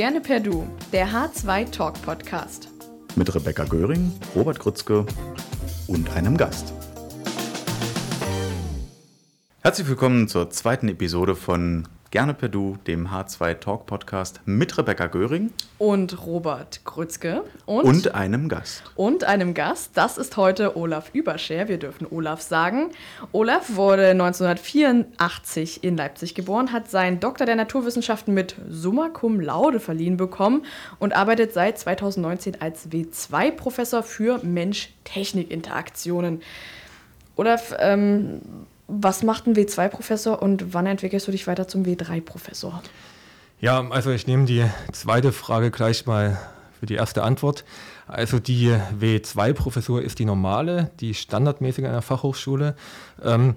Gerne per Du, der H2 Talk Podcast. Mit Rebecca Göring, Robert Grützke und einem Gast. Herzlich willkommen zur zweiten Episode von Gerne per Du, dem H2 Talk Podcast mit Rebecca Göring. Und Robert Grützke. Und, und, einem Gast. Und einem Gast. Das ist heute Olaf Überscher. Wir dürfen Olaf sagen. Olaf wurde 1984 in Leipzig geboren, hat seinen Doktor der Naturwissenschaften mit Summa Cum Laude verliehen bekommen und arbeitet seit 2019 als W2-Professor für Mensch-Technik-Interaktionen. Olaf, ähm, was macht ein W2-Professor und wann entwickelst du dich weiter zum W3-Professor? Ja, also ich nehme die zweite Frage gleich mal für die erste Antwort. Also die W2-Professur ist die normale, die standardmäßige einer Fachhochschule. Ähm,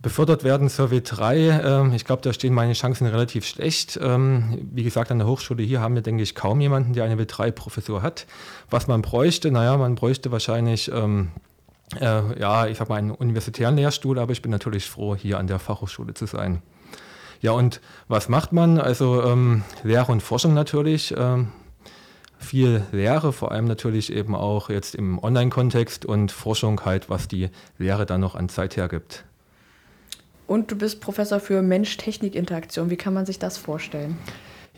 befördert werden zur W3, äh, ich glaube, da stehen meine Chancen relativ schlecht. Ähm, wie gesagt, an der Hochschule hier haben wir, denke ich, kaum jemanden, der eine W3-Professur hat. Was man bräuchte, naja, man bräuchte wahrscheinlich ähm, äh, ja, ich mal, einen universitären Lehrstuhl, aber ich bin natürlich froh, hier an der Fachhochschule zu sein. Ja, und was macht man? Also ähm, Lehre und Forschung natürlich. Ähm, viel Lehre, vor allem natürlich eben auch jetzt im Online-Kontext und Forschung halt, was die Lehre dann noch an Zeit hergibt. Und du bist Professor für Mensch-Technik-Interaktion. Wie kann man sich das vorstellen?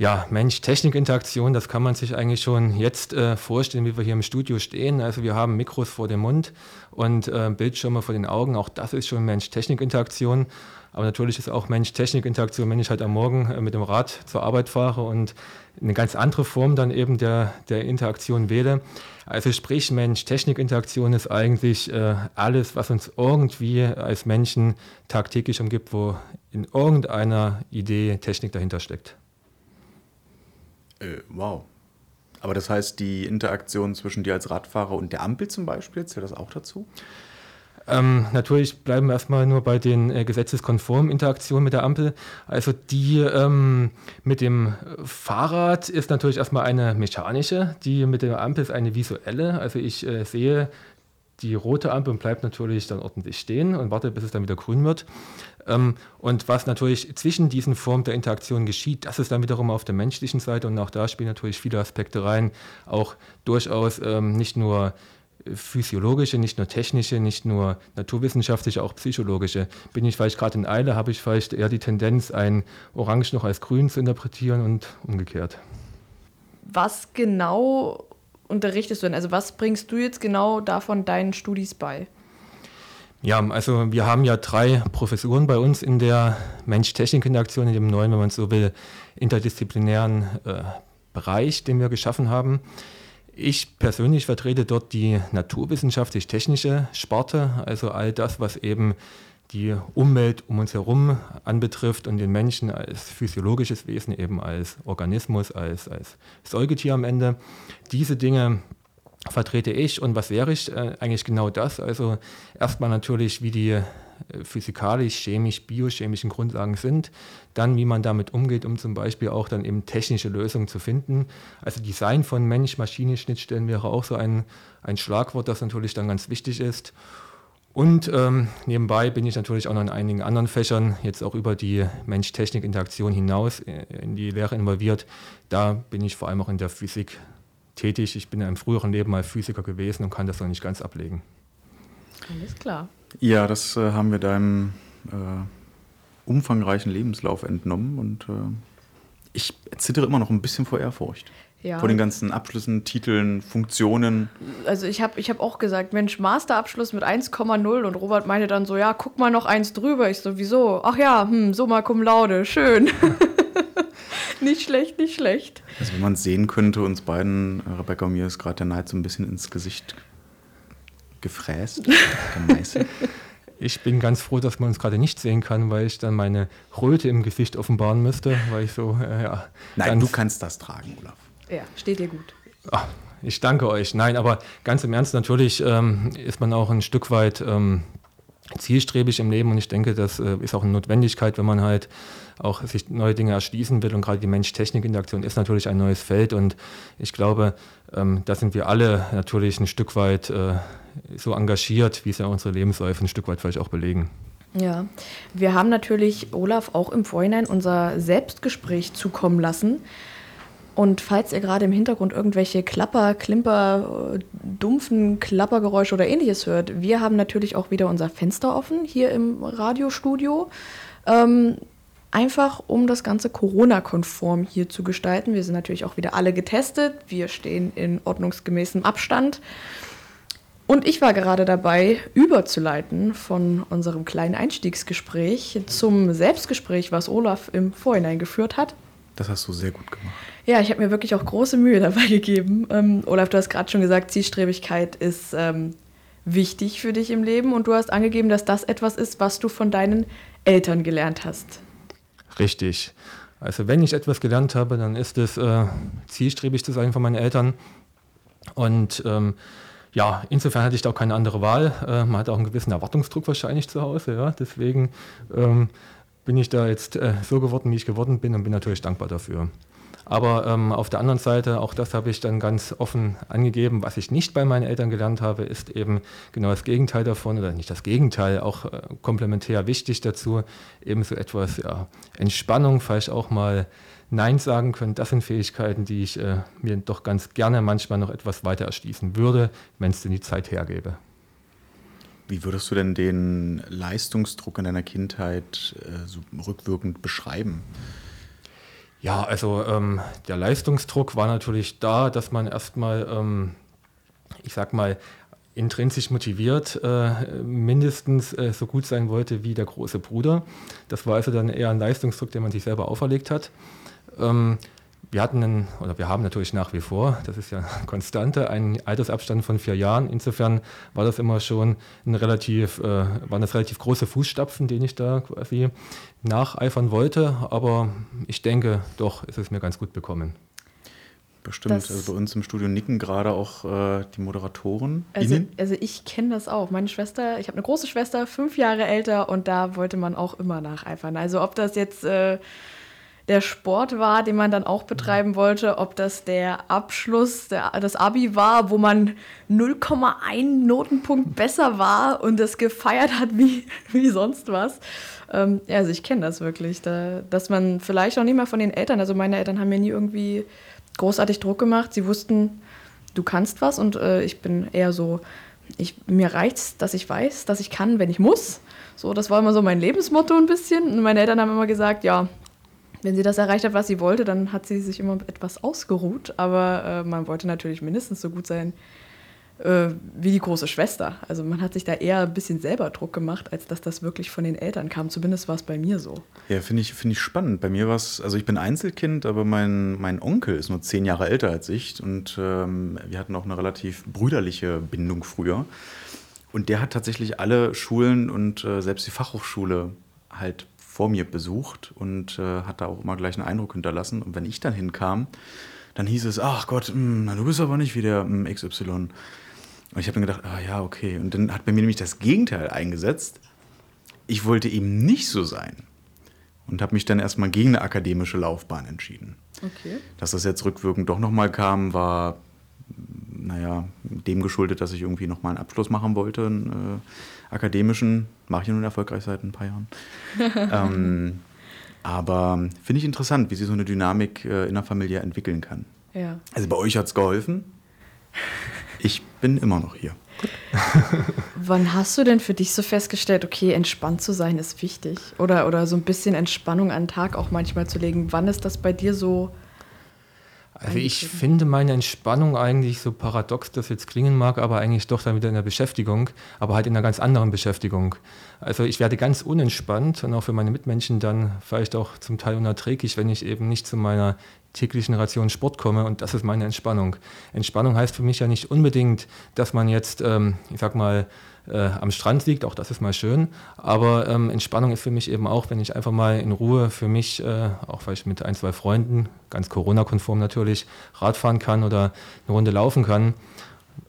Ja, Mensch-Technik-Interaktion, das kann man sich eigentlich schon jetzt äh, vorstellen, wie wir hier im Studio stehen. Also wir haben Mikros vor dem Mund und äh, Bildschirme vor den Augen. Auch das ist schon Mensch-Technik-Interaktion. Aber natürlich ist auch Mensch-Technik-Interaktion, wenn ich halt am Morgen äh, mit dem Rad zur Arbeit fahre und eine ganz andere Form dann eben der, der Interaktion wähle. Also sprich, Mensch-Technik-Interaktion ist eigentlich äh, alles, was uns irgendwie als Menschen tagtäglich umgibt, wo in irgendeiner Idee Technik dahinter steckt. Äh, wow. Aber das heißt, die Interaktion zwischen dir als Radfahrer und der Ampel zum Beispiel, zählt das auch dazu? Ähm, natürlich bleiben wir erstmal nur bei den äh, gesetzeskonformen Interaktionen mit der Ampel. Also die ähm, mit dem Fahrrad ist natürlich erstmal eine mechanische, die mit der Ampel ist eine visuelle. Also ich äh, sehe die rote Ampel bleibt natürlich dann ordentlich stehen und warte, bis es dann wieder grün wird. Ähm, und was natürlich zwischen diesen Formen der Interaktion geschieht, das ist dann wiederum auf der menschlichen Seite und auch da spielen natürlich viele Aspekte rein, auch durchaus ähm, nicht nur physiologische, nicht nur technische, nicht nur naturwissenschaftliche, auch psychologische. Bin ich vielleicht gerade in Eile, habe ich vielleicht eher die Tendenz, ein Orange noch als grün zu interpretieren und umgekehrt. Was genau unterrichtest du denn? Also was bringst du jetzt genau davon deinen Studis bei? Ja, also wir haben ja drei Professuren bei uns in der Mensch-Technik-Interaktion, in dem neuen, wenn man so will, interdisziplinären äh, Bereich, den wir geschaffen haben. Ich persönlich vertrete dort die naturwissenschaftlich-technische Sparte, also all das, was eben die Umwelt um uns herum anbetrifft und den Menschen als physiologisches Wesen, eben als Organismus, als, als Säugetier am Ende. Diese Dinge vertrete ich und was wäre ich? Äh, eigentlich genau das. Also erstmal natürlich, wie die äh, physikalisch, chemisch, biochemischen Grundlagen sind, dann wie man damit umgeht, um zum Beispiel auch dann eben technische Lösungen zu finden. Also Design von Mensch-Maschine-Schnittstellen wäre auch so ein, ein Schlagwort, das natürlich dann ganz wichtig ist. Und ähm, nebenbei bin ich natürlich auch noch in einigen anderen Fächern, jetzt auch über die Mensch-Technik-Interaktion hinaus äh, in die Lehre involviert. Da bin ich vor allem auch in der Physik tätig. Ich bin ja im früheren Leben mal Physiker gewesen und kann das noch nicht ganz ablegen. Alles klar. Ja, das äh, haben wir deinem äh, umfangreichen Lebenslauf entnommen und äh, ich zittere immer noch ein bisschen vor Ehrfurcht. Ja. Vor den ganzen Abschlüssen, Titeln, Funktionen. Also ich habe ich hab auch gesagt, Mensch, Masterabschluss mit 1,0 und Robert meinte dann so, ja, guck mal noch eins drüber. Ich so, wieso? Ach ja, hm, so mal cum laude, schön. nicht schlecht, nicht schlecht. Also wenn man es sehen könnte, uns beiden, Rebecca und mir, ist gerade der Neid so ein bisschen ins Gesicht gefräst, gemeißelt. Ich bin ganz froh, dass man uns gerade nicht sehen kann, weil ich dann meine Röte im Gesicht offenbaren müsste, weil ich so, äh, ja. Nein, du kannst das tragen, Olaf. Ja, steht dir gut. Ach, ich danke euch. Nein, aber ganz im Ernst, natürlich ähm, ist man auch ein Stück weit ähm, zielstrebig im Leben und ich denke, das äh, ist auch eine Notwendigkeit, wenn man halt auch sich neue Dinge erschließen will und gerade die Mensch-Technik-Interaktion ist natürlich ein neues Feld und ich glaube, ähm, da sind wir alle natürlich ein Stück weit äh, so engagiert, wie es ja unsere Lebensläufe ein Stück weit vielleicht auch belegen. Ja, wir haben natürlich Olaf auch im Vorhinein unser Selbstgespräch zukommen lassen. Und falls ihr gerade im Hintergrund irgendwelche Klapper, Klimper, dumpfen Klappergeräusche oder ähnliches hört, wir haben natürlich auch wieder unser Fenster offen hier im Radiostudio. Ähm, einfach um das Ganze Corona-konform hier zu gestalten. Wir sind natürlich auch wieder alle getestet. Wir stehen in ordnungsgemäßem Abstand. Und ich war gerade dabei, überzuleiten von unserem kleinen Einstiegsgespräch zum Selbstgespräch, was Olaf im Vorhinein geführt hat. Das hast du sehr gut gemacht. Ja, ich habe mir wirklich auch große Mühe dabei gegeben. Ähm, Olaf, du hast gerade schon gesagt, Zielstrebigkeit ist ähm, wichtig für dich im Leben und du hast angegeben, dass das etwas ist, was du von deinen Eltern gelernt hast. Richtig. Also wenn ich etwas gelernt habe, dann ist es äh, zielstrebig zu sein von meinen Eltern. Und ähm, ja, insofern hatte ich da auch keine andere Wahl. Äh, man hat auch einen gewissen Erwartungsdruck wahrscheinlich zu Hause. Ja? Deswegen ähm, bin ich da jetzt äh, so geworden, wie ich geworden bin und bin natürlich dankbar dafür. Aber ähm, auf der anderen Seite, auch das habe ich dann ganz offen angegeben, was ich nicht bei meinen Eltern gelernt habe, ist eben genau das Gegenteil davon, oder nicht das Gegenteil, auch äh, komplementär wichtig dazu, eben so etwas ja, Entspannung, vielleicht auch mal Nein sagen können. Das sind Fähigkeiten, die ich äh, mir doch ganz gerne manchmal noch etwas weiter erschließen würde, wenn es denn die Zeit hergäbe. Wie würdest du denn den Leistungsdruck in deiner Kindheit äh, so rückwirkend beschreiben? Ja, also ähm, der Leistungsdruck war natürlich da, dass man erstmal, ähm, ich sag mal, intrinsisch motiviert äh, mindestens äh, so gut sein wollte wie der große Bruder. Das war also dann eher ein Leistungsdruck, den man sich selber auferlegt hat. Ähm, wir hatten einen, oder wir haben natürlich nach wie vor, das ist ja konstante, einen Altersabstand von vier Jahren. Insofern war das immer schon ein relativ, äh, waren das relativ große Fußstapfen, den ich da quasi nacheifern wollte. Aber ich denke, doch ist es mir ganz gut bekommen. Bestimmt. Das also bei uns im Studio nicken gerade auch äh, die Moderatoren. Also, also ich kenne das auch. Meine Schwester, ich habe eine große Schwester, fünf Jahre älter und da wollte man auch immer nacheifern. Also ob das jetzt äh, der Sport war, den man dann auch betreiben wollte, ob das der Abschluss, der, das Abi war, wo man 0,1 Notenpunkt besser war und das gefeiert hat wie, wie sonst was. Ähm, also ich kenne das wirklich, da, dass man vielleicht auch nicht mehr von den Eltern, also meine Eltern haben mir nie irgendwie großartig Druck gemacht. Sie wussten, du kannst was und äh, ich bin eher so, ich, mir es, dass ich weiß, dass ich kann, wenn ich muss. So, das war immer so mein Lebensmotto ein bisschen. Und meine Eltern haben immer gesagt, ja, wenn sie das erreicht hat, was sie wollte, dann hat sie sich immer etwas ausgeruht. Aber äh, man wollte natürlich mindestens so gut sein äh, wie die große Schwester. Also man hat sich da eher ein bisschen selber Druck gemacht, als dass das wirklich von den Eltern kam. Zumindest war es bei mir so. Ja, finde ich, find ich spannend. Bei mir war es, also ich bin Einzelkind, aber mein, mein Onkel ist nur zehn Jahre älter als ich. Und ähm, wir hatten auch eine relativ brüderliche Bindung früher. Und der hat tatsächlich alle Schulen und äh, selbst die Fachhochschule halt vor mir besucht und äh, hat da auch immer gleich einen Eindruck hinterlassen. Und wenn ich dann hinkam, dann hieß es, ach Gott, mh, hm, na, du bist aber nicht wie der mh, hm, XY. Und ich habe dann gedacht, ah ja, okay. Und dann hat bei mir nämlich das Gegenteil eingesetzt. Ich wollte eben nicht so sein. Und habe mich dann erstmal gegen eine akademische Laufbahn entschieden. Okay. Dass das jetzt rückwirkend doch nochmal kam, war, naja, dem geschuldet, dass ich irgendwie nochmal einen Abschluss machen wollte, einen äh, akademischen. Mache ich nun erfolgreich seit ein paar Jahren. ähm, aber finde ich interessant, wie sich so eine Dynamik äh, in der Familie entwickeln kann. Ja. Also bei euch hat es geholfen. Ich bin immer noch hier. Wann hast du denn für dich so festgestellt, okay, entspannt zu sein ist wichtig? Oder, oder so ein bisschen Entspannung an den Tag auch manchmal zu legen? Wann ist das bei dir so also ich finde meine Entspannung eigentlich, so paradox das jetzt klingen mag, aber eigentlich doch dann wieder in der Beschäftigung, aber halt in einer ganz anderen Beschäftigung. Also ich werde ganz unentspannt und auch für meine Mitmenschen dann vielleicht auch zum Teil unerträglich, wenn ich eben nicht zu meiner täglichen Ration Sport komme und das ist meine Entspannung. Entspannung heißt für mich ja nicht unbedingt, dass man jetzt, ähm, ich sag mal, äh, am Strand liegt, auch das ist mal schön. Aber ähm, Entspannung ist für mich eben auch, wenn ich einfach mal in Ruhe für mich, äh, auch vielleicht mit ein, zwei Freunden, ganz Corona-konform natürlich, Radfahren kann oder eine Runde laufen kann.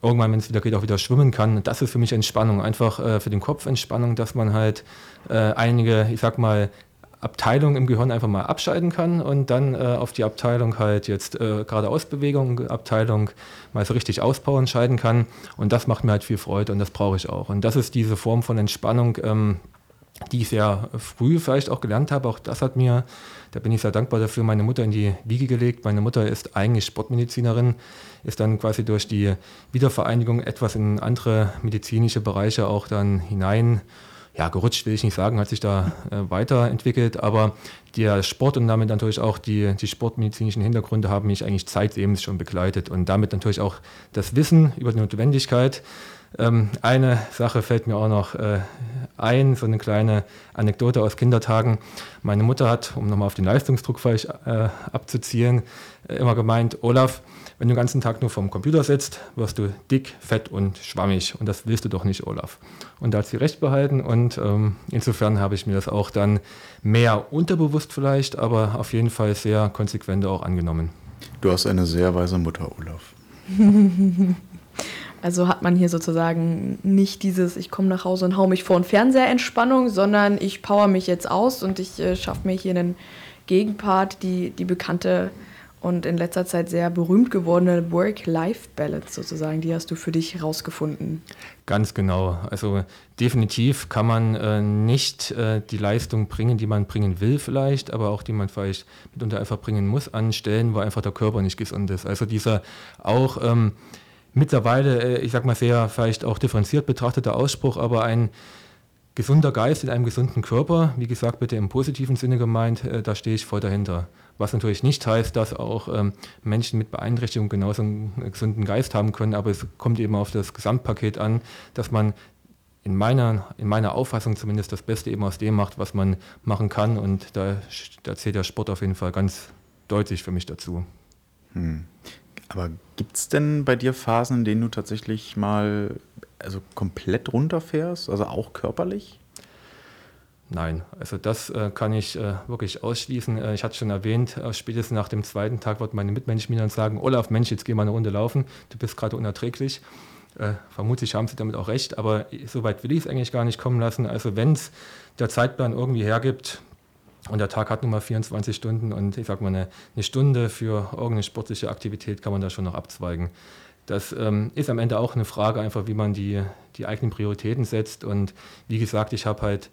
Irgendwann, wenn es wieder geht, auch wieder schwimmen kann. Das ist für mich Entspannung. Einfach äh, für den Kopf Entspannung, dass man halt äh, einige, ich sag mal, Abteilung im Gehirn einfach mal abschalten kann und dann äh, auf die Abteilung halt jetzt äh, geradeausbewegung, Abteilung mal so richtig auspowern schalten kann. Und das macht mir halt viel Freude und das brauche ich auch. Und das ist diese Form von Entspannung, ähm, die ich sehr früh vielleicht auch gelernt habe. Auch das hat mir, da bin ich sehr dankbar dafür, meine Mutter in die Wiege gelegt. Meine Mutter ist eigentlich Sportmedizinerin, ist dann quasi durch die Wiedervereinigung etwas in andere medizinische Bereiche auch dann hinein ja, gerutscht will ich nicht sagen, hat sich da äh, weiterentwickelt, aber der Sport und damit natürlich auch die, die sportmedizinischen Hintergründe haben mich eigentlich zeitlebens schon begleitet und damit natürlich auch das Wissen über die Notwendigkeit. Ähm, eine Sache fällt mir auch noch äh, ein, so eine kleine Anekdote aus Kindertagen. Meine Mutter hat, um nochmal auf den Leistungsdruck vielleicht äh, abzuziehen, äh, immer gemeint, Olaf, wenn du den ganzen Tag nur vorm Computer sitzt, wirst du dick, fett und schwammig. Und das willst du doch nicht, Olaf. Und da hat sie recht behalten. Und ähm, insofern habe ich mir das auch dann mehr unterbewusst vielleicht, aber auf jeden Fall sehr konsequent auch angenommen. Du hast eine sehr weise Mutter, Olaf. Also hat man hier sozusagen nicht dieses, ich komme nach Hause und hau mich vor den Fernseher Entspannung, sondern ich power mich jetzt aus und ich äh, schaffe mir hier einen Gegenpart, die, die bekannte und in letzter Zeit sehr berühmt gewordene Work-Life-Balance sozusagen, die hast du für dich herausgefunden. Ganz genau. Also definitiv kann man äh, nicht äh, die Leistung bringen, die man bringen will vielleicht, aber auch die man vielleicht mitunter einfach bringen muss an Stellen, wo einfach der Körper nicht gesund ist. Also dieser auch ähm, mittlerweile, äh, ich sag mal sehr vielleicht auch differenziert betrachteter Ausspruch, aber ein gesunder Geist in einem gesunden Körper, wie gesagt, bitte im positiven Sinne gemeint, äh, da stehe ich voll dahinter. Was natürlich nicht heißt, dass auch ähm, Menschen mit Beeinträchtigung genauso einen gesunden Geist haben können, aber es kommt eben auf das Gesamtpaket an, dass man in meiner, in meiner Auffassung zumindest das Beste eben aus dem macht, was man machen kann. Und da, da zählt der Sport auf jeden Fall ganz deutlich für mich dazu. Hm. Aber gibt es denn bei dir Phasen, in denen du tatsächlich mal also komplett runterfährst, also auch körperlich? Nein, also das äh, kann ich äh, wirklich ausschließen. Äh, ich hatte schon erwähnt, äh, spätestens nach dem zweiten Tag wird meine Mitmenschen mir dann sagen, Olaf, Mensch, jetzt geh mal eine Runde laufen, du bist gerade unerträglich. Äh, vermutlich haben sie damit auch recht, aber so weit will ich es eigentlich gar nicht kommen lassen. Also wenn es der Zeitplan irgendwie hergibt, und der Tag hat nun mal 24 Stunden und ich sage mal, eine, eine, Stunde für irgendeine sportliche Aktivität kann man da schon noch abzweigen. Das ähm, ist am Ende auch eine Frage einfach, wie man die, die eigenen Prioritäten setzt. Und wie gesagt, ich habe halt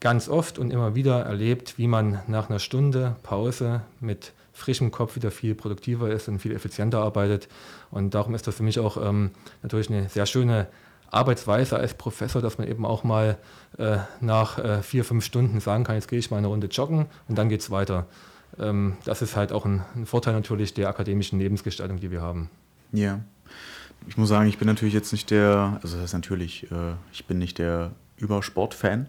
ganz oft und immer wieder erlebt, wie man nach einer Stunde Pause mit frischem Kopf wieder viel produktiver ist und viel effizienter arbeitet. Und darum ist das für mich auch ähm, natürlich eine sehr schöne Arbeitsweise als Professor, dass man eben auch mal äh, nach äh, vier, fünf Stunden sagen kann, jetzt gehe ich mal eine Runde joggen und dann geht es weiter. Ähm, das ist halt auch ein, ein, Vorteil natürlich der akademischen Lebensgestaltung, die wir haben. Ja. Ich muss sagen, ich bin natürlich jetzt nicht der, also das ist natürlich, äh, ich bin nicht der Übersport-Fan.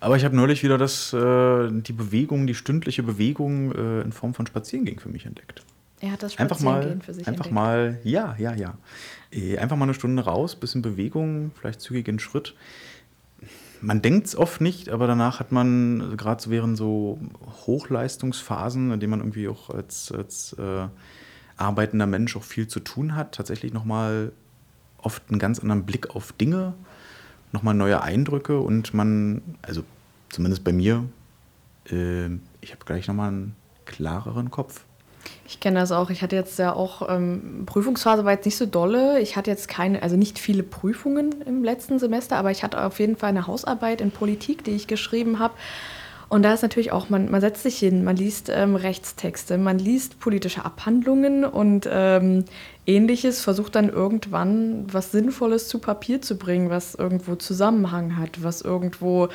Aber ich habe neulich wieder das, äh, die Bewegung, die stündliche Bewegung äh, in Form von Spazierengehen für mich entdeckt. Er hat das Spazierengehen einfach mal, für sich Einfach entdeckt. mal, ja, ja, ja. Äh, einfach mal eine Stunde raus, bisschen Bewegung, vielleicht zügigen Schritt. Man denkt es oft nicht, aber danach hat man, also gerade so während so Hochleistungsphasen, in denen man irgendwie auch als, als äh, arbeitender Mensch auch viel zu tun hat, tatsächlich nochmal oft einen ganz anderen Blick auf Dinge, nochmal neue Eindrücke und man, also zumindest bei mir, äh, ich habe gleich nochmal einen klareren Kopf. Ich kenne das auch. Ich hatte jetzt ja auch, ähm, Prüfungsphase war jetzt nicht so dolle. Ich hatte jetzt keine, also nicht viele Prüfungen im letzten Semester, aber ich hatte auf jeden Fall eine Hausarbeit in Politik, die ich geschrieben habe. Und da ist natürlich auch, man, man setzt sich hin, man liest ähm, Rechtstexte, man liest politische Abhandlungen und ähm, ähnliches, versucht dann irgendwann was Sinnvolles zu Papier zu bringen, was irgendwo Zusammenhang hat, was irgendwo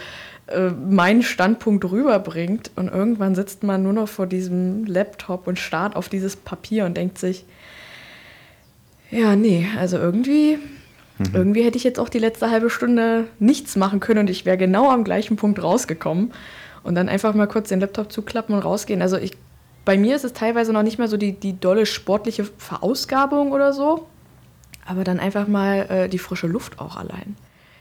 äh, meinen Standpunkt rüberbringt. Und irgendwann sitzt man nur noch vor diesem Laptop und starrt auf dieses Papier und denkt sich, ja, nee, also irgendwie, mhm. irgendwie hätte ich jetzt auch die letzte halbe Stunde nichts machen können und ich wäre genau am gleichen Punkt rausgekommen. Und dann einfach mal kurz den Laptop zuklappen und rausgehen. Also ich, bei mir ist es teilweise noch nicht mehr so die, die dolle sportliche Verausgabung oder so, aber dann einfach mal äh, die frische Luft auch allein.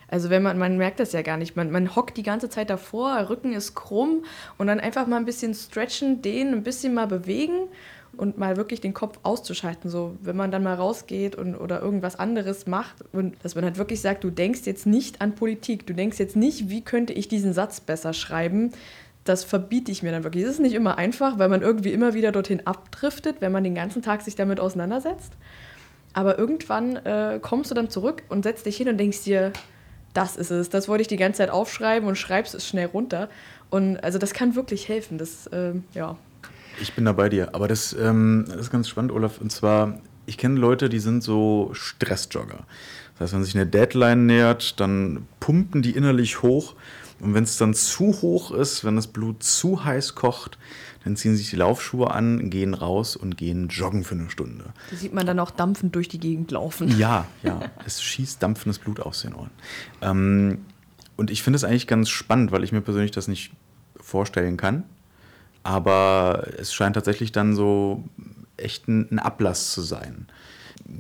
Also wenn man, man merkt das ja gar nicht. Man, man hockt die ganze Zeit davor, Rücken ist krumm und dann einfach mal ein bisschen stretchen, dehnen, ein bisschen mal bewegen und mal wirklich den Kopf auszuschalten. So, wenn man dann mal rausgeht und, oder irgendwas anderes macht und dass man halt wirklich sagt, du denkst jetzt nicht an Politik, du denkst jetzt nicht, wie könnte ich diesen Satz besser schreiben. Das verbiete ich mir dann wirklich. Es ist nicht immer einfach, weil man irgendwie immer wieder dorthin abdriftet, wenn man den ganzen Tag sich damit auseinandersetzt. Aber irgendwann äh, kommst du dann zurück und setzt dich hin und denkst dir, Das ist es. Das wollte ich die ganze Zeit aufschreiben und schreibst es schnell runter. Und also das kann wirklich helfen. Das, ähm, ja. Ich bin da bei dir. Aber das, ähm, das ist ganz spannend, Olaf. Und zwar, ich kenne Leute, die sind so Stressjogger. Das heißt, wenn sich eine Deadline nähert, dann pumpen die innerlich hoch. Und wenn es dann zu hoch ist, wenn das Blut zu heiß kocht, dann ziehen sich die Laufschuhe an, gehen raus und gehen joggen für eine Stunde. Da sieht man dann auch dampfend durch die Gegend laufen. Ja, ja. es schießt dampfendes Blut aus den Ohren. Ähm, und ich finde es eigentlich ganz spannend, weil ich mir persönlich das nicht vorstellen kann. Aber es scheint tatsächlich dann so echt ein, ein Ablass zu sein.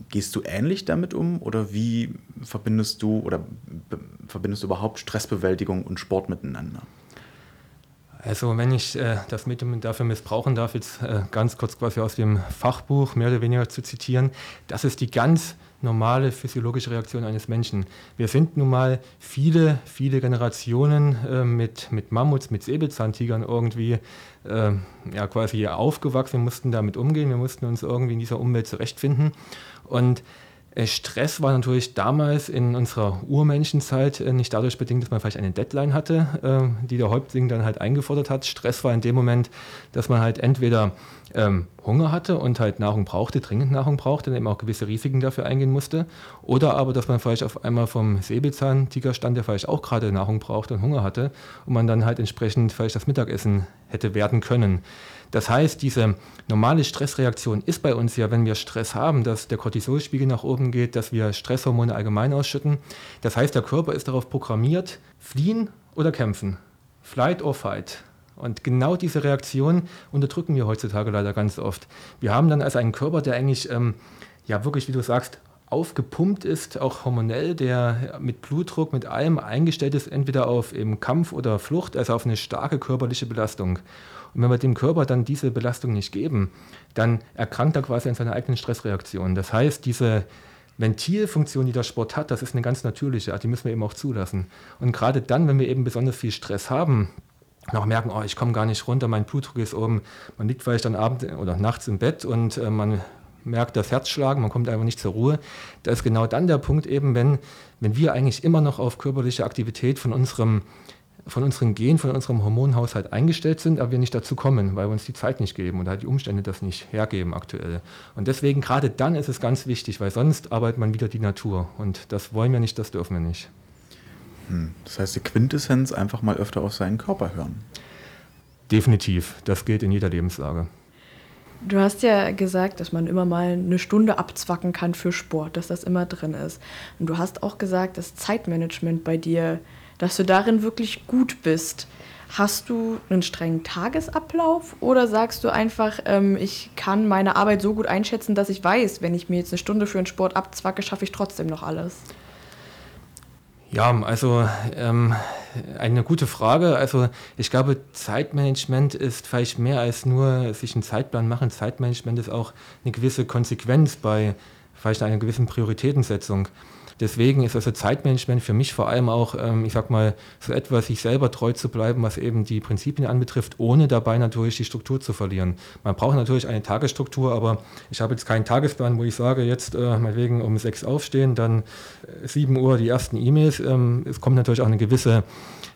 Gehst du ähnlich damit um oder wie verbindest du oder verbindest du überhaupt Stressbewältigung und Sport miteinander? Also wenn ich äh, das Medium dafür missbrauchen darf, jetzt äh, ganz kurz quasi aus dem Fachbuch mehr oder weniger zu zitieren, das ist die ganz normale physiologische Reaktion eines Menschen. Wir sind nun mal viele, viele Generationen äh, mit, mit Mammuts, mit Säbelzahntigern irgendwie äh, ja, quasi aufgewachsen. Wir mussten damit umgehen, wir mussten uns irgendwie in dieser Umwelt zurechtfinden. Und Stress war natürlich damals in unserer Urmenschenzeit äh, nicht dadurch bedingt, dass man vielleicht eine Deadline hatte, äh, die der Häuptling dann halt eingefordert hat. Stress war in dem Moment, dass man halt entweder ähm, Hunger hatte und halt Nahrung brauchte, dringend Nahrung brauchte, dann eben auch gewisse Risiken dafür eingehen musste. Oder aber, dass man vielleicht auf einmal vom Säbelzahntiger stand, der vielleicht auch gerade Nahrung brauchte und Hunger hatte und man dann halt entsprechend vielleicht das Mittagessen hätte werden können. Das heißt, diese normale Stressreaktion ist bei uns ja, wenn wir Stress haben, dass der Cortisolspiegel nach oben geht, dass wir Stresshormone allgemein ausschütten. Das heißt, der Körper ist darauf programmiert, fliehen oder kämpfen. Flight or fight. Und genau diese Reaktion unterdrücken wir heutzutage leider ganz oft. Wir haben dann also einen Körper, der eigentlich, ähm, ja wirklich, wie du sagst, aufgepumpt ist, auch hormonell, der mit Blutdruck, mit allem eingestellt ist, entweder auf eben Kampf oder Flucht, also auf eine starke körperliche Belastung. Und wenn wir dem Körper dann diese Belastung nicht geben, dann erkrankt er quasi an seiner eigenen Stressreaktion. Das heißt, diese Ventilfunktion, die der Sport hat, das ist eine ganz natürliche, die müssen wir eben auch zulassen. Und gerade dann, wenn wir eben besonders viel Stress haben, noch merken, oh, ich komme gar nicht runter, mein Blutdruck ist oben, man liegt vielleicht dann abends oder nachts im Bett und äh, man merkt das Herzschlagen, man kommt einfach nicht zur Ruhe. Da ist genau dann der Punkt eben, wenn, wenn wir eigentlich immer noch auf körperliche Aktivität von unserem von unseren Genen, von unserem Hormonhaushalt eingestellt sind, aber wir nicht dazu kommen, weil wir uns die Zeit nicht geben und halt die Umstände das nicht hergeben aktuell. Und deswegen gerade dann ist es ganz wichtig, weil sonst arbeitet man wieder die Natur und das wollen wir nicht, das dürfen wir nicht. Hm. Das heißt, die Quintessenz einfach mal öfter auf seinen Körper hören. Definitiv, das gilt in jeder Lebenslage. Du hast ja gesagt, dass man immer mal eine Stunde abzwacken kann für Sport, dass das immer drin ist. Und du hast auch gesagt, dass Zeitmanagement bei dir dass du darin wirklich gut bist. Hast du einen strengen Tagesablauf oder sagst du einfach, ähm, ich kann meine Arbeit so gut einschätzen, dass ich weiß, wenn ich mir jetzt eine Stunde für einen Sport abzwacke, schaffe ich trotzdem noch alles? Ja, also ähm, eine gute Frage. Also ich glaube, Zeitmanagement ist vielleicht mehr als nur sich einen Zeitplan machen. Zeitmanagement ist auch eine gewisse Konsequenz bei vielleicht einer gewissen Prioritätensetzung. Deswegen ist also Zeitmanagement für mich vor allem auch, ähm, ich sag mal, so etwas, sich selber treu zu bleiben, was eben die Prinzipien anbetrifft, ohne dabei natürlich die Struktur zu verlieren. Man braucht natürlich eine Tagesstruktur, aber ich habe jetzt keinen Tagesplan, wo ich sage, jetzt äh, meinetwegen um sechs aufstehen, dann äh, sieben Uhr die ersten E-Mails. Ähm, es kommt natürlich auch eine gewisse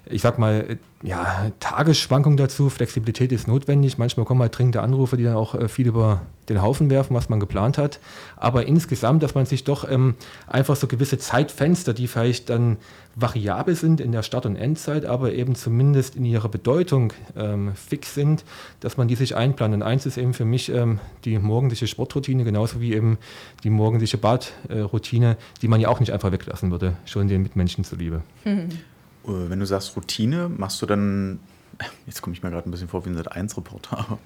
ich sag mal, ja, Tagesschwankung dazu, Flexibilität ist notwendig. Manchmal kommen halt dringende Anrufe, die dann auch äh, viel über den Haufen werfen, was man geplant hat. Aber insgesamt, dass man sich doch ähm, einfach so gewisse Zeitfenster, die vielleicht dann variabel sind in der Start- und Endzeit, aber eben zumindest in ihrer Bedeutung ähm, fix sind, dass man die sich einplant. Und eins ist eben für mich ähm, die morgendliche Sportroutine, genauso wie eben die morgendliche Badroutine, die man ja auch nicht einfach weglassen würde, schon den Mitmenschen zuliebe. Mhm. Äh, wenn du sagst Routine, machst du dann, jetzt komme ich mir gerade ein bisschen vor wie ein Sat1-Reporter,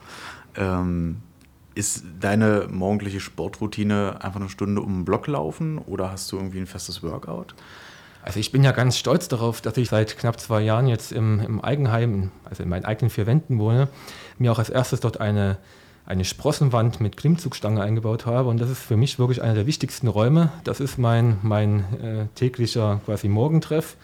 ähm, ist deine morgendliche Sportroutine einfach eine Stunde um den Block laufen oder hast du irgendwie ein festes Workout? Also ich bin ja ganz stolz darauf, dass ich seit knapp zwei Jahren jetzt im, im Eigenheim, also in meinen eigenen vier Wänden wohne, mir auch als erstes dort eine, eine Sprossenwand mit Klimmzugstange eingebaut habe. Und das ist für mich wirklich einer der wichtigsten Räume. Das ist mein, mein äh, täglicher quasi Morgentreff.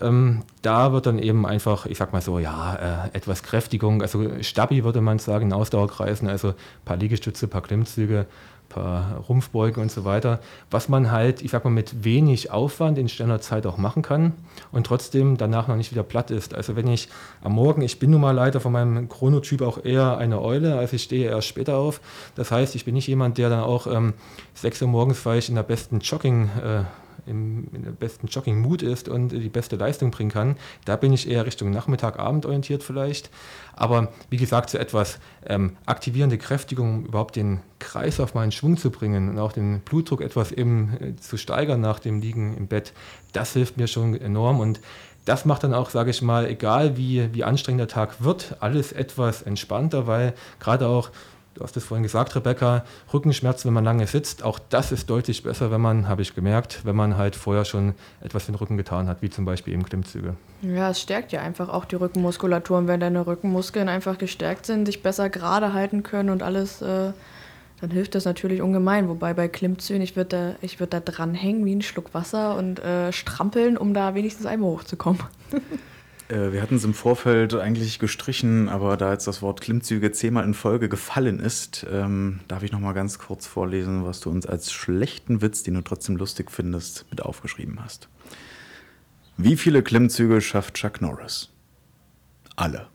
Ähm, da wird dann eben einfach, ich sag mal so, ja, äh, etwas Kräftigung, also Stabi würde man sagen, in Ausdauerkreisen, also ein paar Liegestütze, ein paar Klimmzüge, ein paar Rumpfbeuge und so weiter, was man halt, ich sag mal, mit wenig Aufwand in schneller Zeit auch machen kann und trotzdem danach noch nicht wieder platt ist. Also wenn ich am Morgen, ich bin nun mal leider von meinem Chronotyp auch eher eine Eule, also ich stehe erst später auf. Das heißt, ich bin nicht jemand, der dann auch ähm, 6 Uhr morgens vielleicht in der besten Jogging äh, im, der besten Jogging-Mood ist und die beste Leistung bringen kann. Da bin ich eher Richtung Nachmittag, Abend orientiert vielleicht. Aber wie gesagt, so etwas ähm, aktivierende Kräftigung, um überhaupt den Kreis auf meinen Schwung zu bringen und auch den Blutdruck etwas eben äh, zu steigern nach dem Liegen im Bett, das hilft mir schon enorm und das macht dann auch, sage ich mal, egal wie, wie anstrengend der Tag wird, alles etwas entspannter, weil gerade auch Du hast es vorhin gesagt, Rebecca, Rückenschmerzen, wenn man lange sitzt, auch das ist deutlich besser, wenn man, habe ich gemerkt, wenn man halt vorher schon etwas für den Rücken getan hat, wie zum Beispiel eben Klimmzüge. Ja, es stärkt ja einfach auch die Rückenmuskulatur. Und wenn deine Rückenmuskeln einfach gestärkt sind, sich besser gerade halten können und alles, äh, dann hilft das natürlich ungemein. Wobei bei Klimmzügen, ich würde da, würd da dranhängen wie ein Schluck Wasser und äh, strampeln, um da wenigstens einmal hochzukommen. Äh, wir hatten es im Vorfeld eigentlich gestrichen, aber da jetzt das Wort Klimmzüge zehnmal in Folge gefallen ist, ähm, darf ich noch mal ganz kurz vorlesen, was du uns als schlechten Witz, den du trotzdem lustig findest, mit aufgeschrieben hast. Wie viele Klimmzüge schafft Chuck Norris? Alle.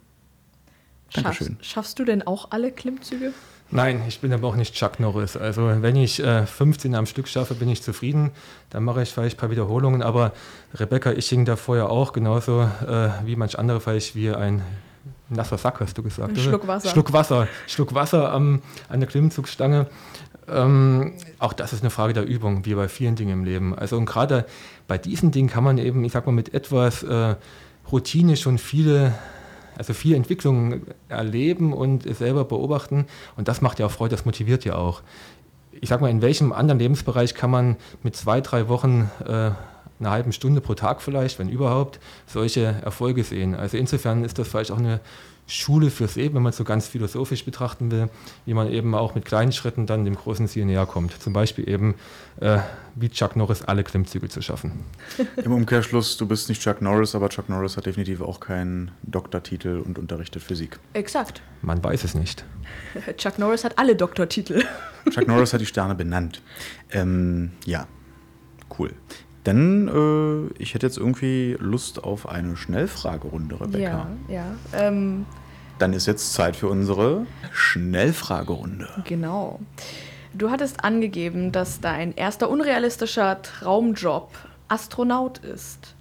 Dankeschön. Schaffst, schaffst du denn auch alle Klimmzüge? Nein, ich bin aber auch nicht Chuck Norris. Also wenn ich äh, 15 am Stück schaffe, bin ich zufrieden. Dann mache ich vielleicht ein paar Wiederholungen. Aber Rebecca ich hing da vorher auch genauso äh, wie manch andere vielleicht wie ein nasser Sack, hast du gesagt. Ein Schluck Wasser. Schluck Wasser. Schluck Wasser am, an der Klimmzugstange. Ähm, auch das ist eine Frage der Übung, wie bei vielen Dingen im Leben. Also und gerade bei diesen Dingen kann man eben, ich sag mal, mit etwas äh, Routine schon viele also viel Entwicklung erleben und selber beobachten. Und das macht ja auch Freude, das motiviert ja auch. Ich sag mal, in welchem anderen Lebensbereich kann man mit zwei, drei Wochen äh, einer halben Stunde pro Tag vielleicht, wenn überhaupt, solche Erfolge sehen. Also insofern ist das vielleicht auch eine Schule fürs Leben, wenn man es so ganz philosophisch betrachten will, wie man eben auch mit kleinen Schritten dann dem großen Ziel näher kommt. Zum Beispiel eben, äh, wie Chuck Norris alle Klimmzüge zu schaffen. Im Umkehrschluss, du bist nicht Chuck Norris, aber Chuck Norris hat definitiv auch keinen Doktortitel und unterrichtet Physik. Exakt. Man weiß es nicht. Chuck Norris hat alle Doktortitel. Chuck Norris hat die Sterne benannt. Ähm, ja, cool. Denn äh, ich hätte jetzt irgendwie Lust auf eine Schnellfragerunde, Rebecca. Ja, ja. Ähm, Dann ist jetzt Zeit für unsere Schnellfragerunde. Genau. Du hattest angegeben, dass dein erster unrealistischer Traumjob Astronaut ist.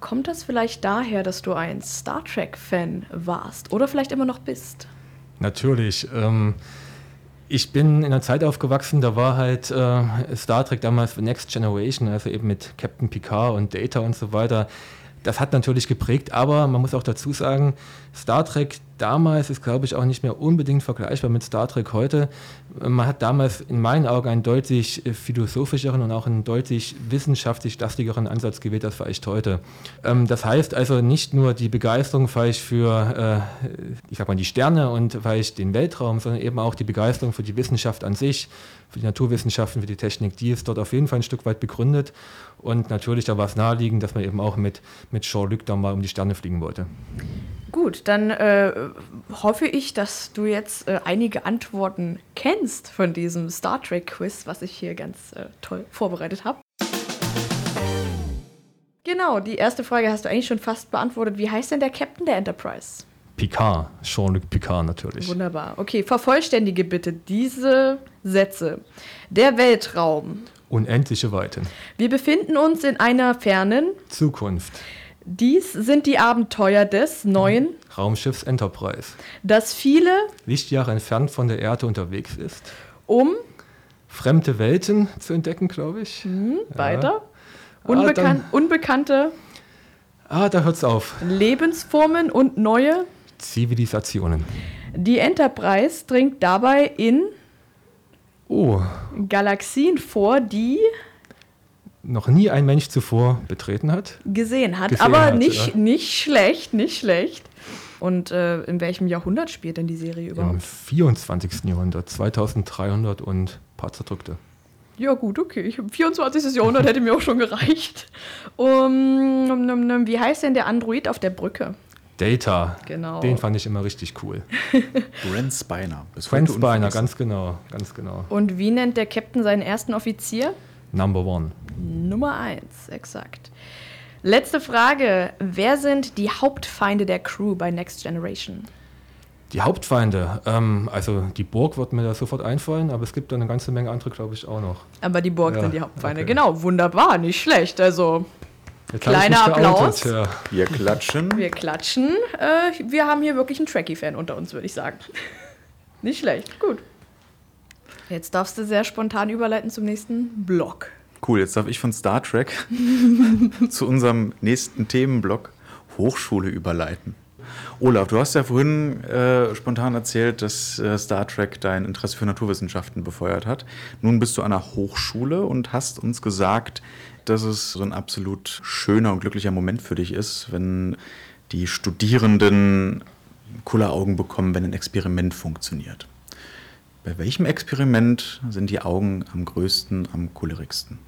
Kommt das vielleicht daher, dass du ein Star Trek-Fan warst oder vielleicht immer noch bist? Natürlich. Ähm, ich bin in einer Zeit aufgewachsen, da war halt äh, Star Trek damals The Next Generation, also eben mit Captain Picard und Data und so weiter. Das hat natürlich geprägt, aber man muss auch dazu sagen, Star Trek damals ist, glaube ich, auch nicht mehr unbedingt vergleichbar mit Star Trek heute. Man hat damals in meinen Augen einen deutlich äh, philosophischeren und auch einen deutlich wissenschaftlich lastigeren Ansatz gewählt als vielleicht heute. Ähm, das heißt also nicht nur die Begeisterung vielleicht für, äh, ich sag mal, die Sterne und vielleicht den Weltraum, sondern eben auch die Begeisterung für die Wissenschaft an sich, für die Naturwissenschaften, für die Technik, die ist dort auf jeden Fall ein Stück weit begründet. Und natürlich da war es naheliegend, dass man eben auch mit, mit Jean-Luc da mal um die Sterne fliegen wollte. Gut, dann äh, hoffe ich, dass du jetzt äh, einige Antworten kennst von diesem Star Trek-Quiz, was ich hier ganz äh, toll vorbereitet habe. Genau, die erste Frage hast du eigentlich schon fast beantwortet. Wie heißt denn der Captain der Enterprise? Picard, Jean-Luc Picard natürlich. Wunderbar. Okay, vervollständige bitte diese Sätze. Der Weltraum. Unendliche Weiten. Wir befinden uns in einer fernen Zukunft. Dies sind die Abenteuer des neuen Raumschiffs Enterprise, das viele Lichtjahre entfernt von der Erde unterwegs ist, um fremde Welten zu entdecken, glaube ich. Mhm, weiter. Ja. Unbekan ah, Unbekannte Ah, da hört's auf. Lebensformen und neue Zivilisationen. Die Enterprise dringt dabei in oh. Galaxien vor, die noch nie ein Mensch zuvor betreten hat. Gesehen hat, gesehen aber hat, nicht, ja. nicht schlecht, nicht schlecht. Und äh, in welchem Jahrhundert spielt denn die Serie überhaupt? Im 24. Jahrhundert, 2300 und ein paar zerdrückte. Ja, gut, okay. 24. Jahrhundert hätte mir auch schon gereicht. Um, um, um, wie heißt denn der Android auf der Brücke? Data. Genau. Den fand ich immer richtig cool. Brent Spiner. Brent Spiner, ganz genau, ganz genau. Und wie nennt der Captain seinen ersten Offizier? Number one. Nummer eins, exakt. Letzte Frage. Wer sind die Hauptfeinde der Crew bei Next Generation? Die Hauptfeinde, ähm, also die Burg wird mir da sofort einfallen, aber es gibt da eine ganze Menge andere, glaube ich, auch noch. Aber die Burg ja, sind die Hauptfeinde, okay. genau, wunderbar, nicht schlecht. Also Jetzt kleiner Applaus. Ja. Wir klatschen. Wir klatschen. Äh, wir haben hier wirklich einen Trekkie-Fan unter uns, würde ich sagen. nicht schlecht, gut. Jetzt darfst du sehr spontan überleiten zum nächsten Block. Cool, jetzt darf ich von Star Trek zu unserem nächsten Themenblock Hochschule überleiten. Olaf, du hast ja vorhin äh, spontan erzählt, dass äh, Star Trek dein Interesse für Naturwissenschaften befeuert hat. Nun bist du an einer Hochschule und hast uns gesagt, dass es so ein absolut schöner und glücklicher Moment für dich ist, wenn die Studierenden Kulleraugen bekommen, wenn ein Experiment funktioniert. Bei welchem Experiment sind die Augen am größten, am kullerigsten?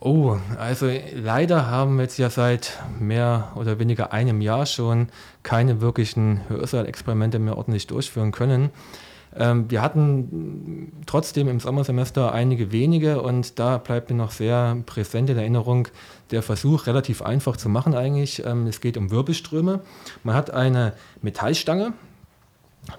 Oh, also leider haben wir jetzt ja seit mehr oder weniger einem Jahr schon keine wirklichen Hörsaal-Experimente mehr ordentlich durchführen können. Ähm, wir hatten trotzdem im Sommersemester einige wenige und da bleibt mir noch sehr präsent in Erinnerung der Versuch, relativ einfach zu machen eigentlich. Ähm, es geht um Wirbelströme. Man hat eine Metallstange,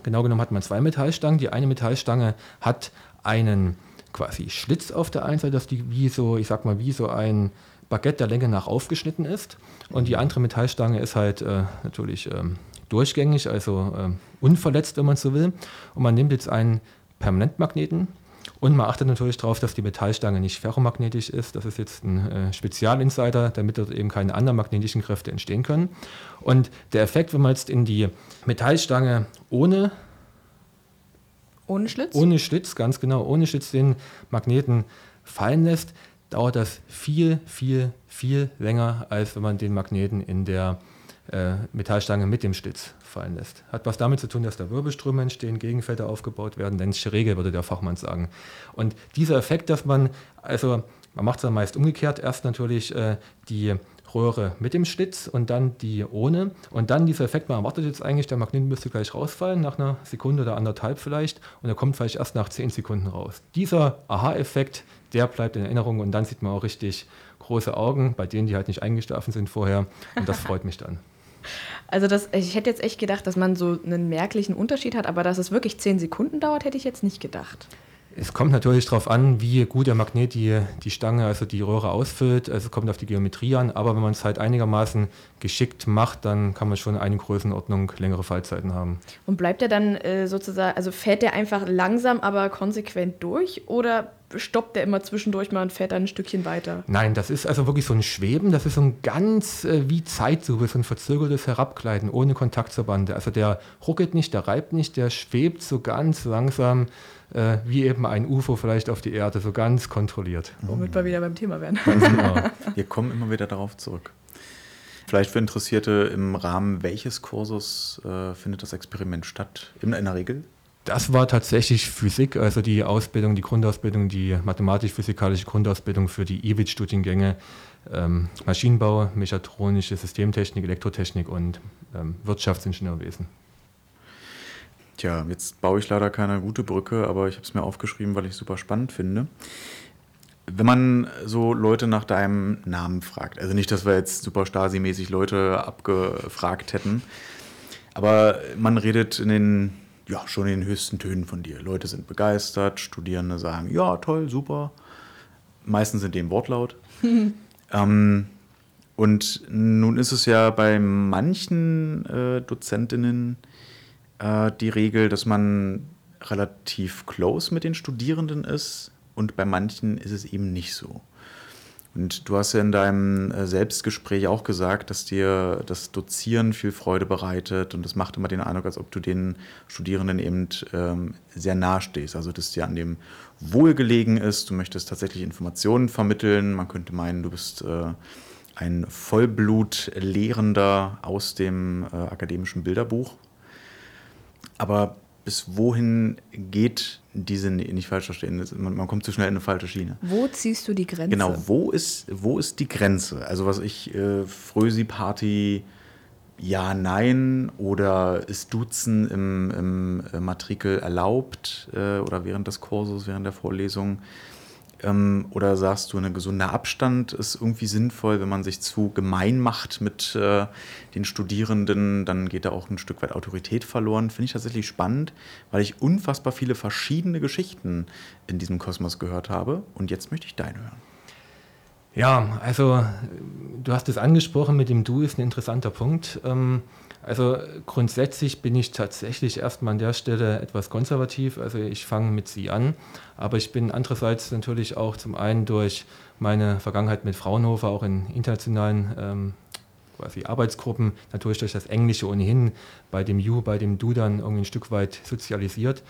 genau genommen hat man zwei Metallstangen. Die eine Metallstange hat einen quasi Schlitz auf der einen Seite, dass die wie so, ich sag mal, wie so ein Baguette der Länge nach aufgeschnitten ist. Und die andere Metallstange ist halt äh, natürlich ähm, durchgängig, also äh, unverletzt, wenn man so will. Und man nimmt jetzt einen Permanentmagneten und man achtet natürlich darauf, dass die Metallstange nicht ferromagnetisch ist. Das ist jetzt ein äh, Spezialinsider, damit dort eben keine anderen magnetischen Kräfte entstehen können. Und der Effekt, wenn man jetzt in die Metallstange ohne ohne Schlitz? Ohne Schlitz, ganz genau. Ohne Schlitz den Magneten fallen lässt, dauert das viel, viel, viel länger, als wenn man den Magneten in der äh, Metallstange mit dem Schlitz fallen lässt. Hat was damit zu tun, dass da Wirbelströme entstehen, Gegenfelder aufgebaut werden, Lenzsche Regel, würde der Fachmann sagen. Und dieser Effekt, dass man, also man macht es dann meist umgekehrt, erst natürlich äh, die Röhre mit dem Schlitz und dann die ohne. Und dann dieser Effekt, man erwartet jetzt eigentlich, der Magnet müsste gleich rausfallen, nach einer Sekunde oder anderthalb vielleicht, und er kommt vielleicht erst nach zehn Sekunden raus. Dieser Aha-Effekt, der bleibt in Erinnerung und dann sieht man auch richtig große Augen, bei denen, die halt nicht eingeschlafen sind vorher. Und das freut mich dann. Also das, ich hätte jetzt echt gedacht, dass man so einen merklichen Unterschied hat, aber dass es wirklich zehn Sekunden dauert, hätte ich jetzt nicht gedacht. Es kommt natürlich darauf an, wie gut der Magnet die, die Stange, also die Röhre ausfüllt. Also es kommt auf die Geometrie an, aber wenn man es halt einigermaßen geschickt macht, dann kann man schon eine Größenordnung längere Fallzeiten haben. Und bleibt er dann äh, sozusagen, also fährt der einfach langsam, aber konsequent durch oder stoppt der immer zwischendurch mal und fährt dann ein Stückchen weiter? Nein, das ist also wirklich so ein Schweben, das ist so ein ganz äh, wie Zeitsuche, so ein verzögertes Herabgleiten ohne Kontakt zur Bande. Also der ruckelt nicht, der reibt nicht, der schwebt so ganz langsam äh, wie eben ein UFO vielleicht auf die Erde, so ganz kontrolliert. Womit wir wieder beim Thema werden. Genau. Wir kommen immer wieder darauf zurück. Vielleicht für Interessierte im Rahmen welches Kurses äh, findet das Experiment statt? In, in der Regel? Das war tatsächlich Physik, also die Ausbildung, die Grundausbildung, die mathematisch-physikalische Grundausbildung für die IWIT-Studiengänge ähm, Maschinenbau, mechatronische Systemtechnik, Elektrotechnik und ähm, Wirtschaftsingenieurwesen. Tja, jetzt baue ich leider keine gute Brücke, aber ich habe es mir aufgeschrieben, weil ich es super spannend finde. Wenn man so Leute nach deinem Namen fragt, also nicht, dass wir jetzt super Stasi-mäßig Leute abgefragt hätten, aber man redet in den, ja, schon in den höchsten Tönen von dir. Leute sind begeistert, Studierende sagen, ja, toll, super. Meistens sind die im Wortlaut. ähm, und nun ist es ja bei manchen äh, Dozentinnen äh, die Regel, dass man relativ close mit den Studierenden ist und bei manchen ist es eben nicht so. Und du hast ja in deinem äh, Selbstgespräch auch gesagt, dass dir das Dozieren viel Freude bereitet und das macht immer den Eindruck, als ob du den Studierenden eben ähm, sehr nahe stehst. Also, dass dir an dem wohlgelegen ist, du möchtest tatsächlich Informationen vermitteln. Man könnte meinen, du bist äh, ein Vollblut-Lehrender aus dem äh, akademischen Bilderbuch. Aber bis wohin geht diese, nicht falsch verstehen, man, man, kommt zu schnell in eine falsche Schiene. Wo ziehst du die Grenze? Genau, wo ist, wo ist die Grenze? Also was ich, äh, Frösi-Party ja, nein oder ist Duzen im, im Matrikel erlaubt äh, oder während des Kurses, während der Vorlesung? Ähm, oder sagst du, ein gesunder Abstand ist irgendwie sinnvoll, wenn man sich zu gemein macht mit äh, den Studierenden, dann geht da auch ein Stück weit Autorität verloren. Finde ich tatsächlich spannend, weil ich unfassbar viele verschiedene Geschichten in diesem Kosmos gehört habe. Und jetzt möchte ich deine hören. Ja, also du hast es angesprochen, mit dem Du ist ein interessanter Punkt. Ähm, also grundsätzlich bin ich tatsächlich erstmal an der Stelle etwas konservativ. Also ich fange mit Sie an, aber ich bin andererseits natürlich auch zum einen durch meine Vergangenheit mit Fraunhofer auch in internationalen ähm, quasi Arbeitsgruppen, natürlich durch das Englische ohnehin bei dem You, bei dem Du dann irgendwie ein Stück weit sozialisiert.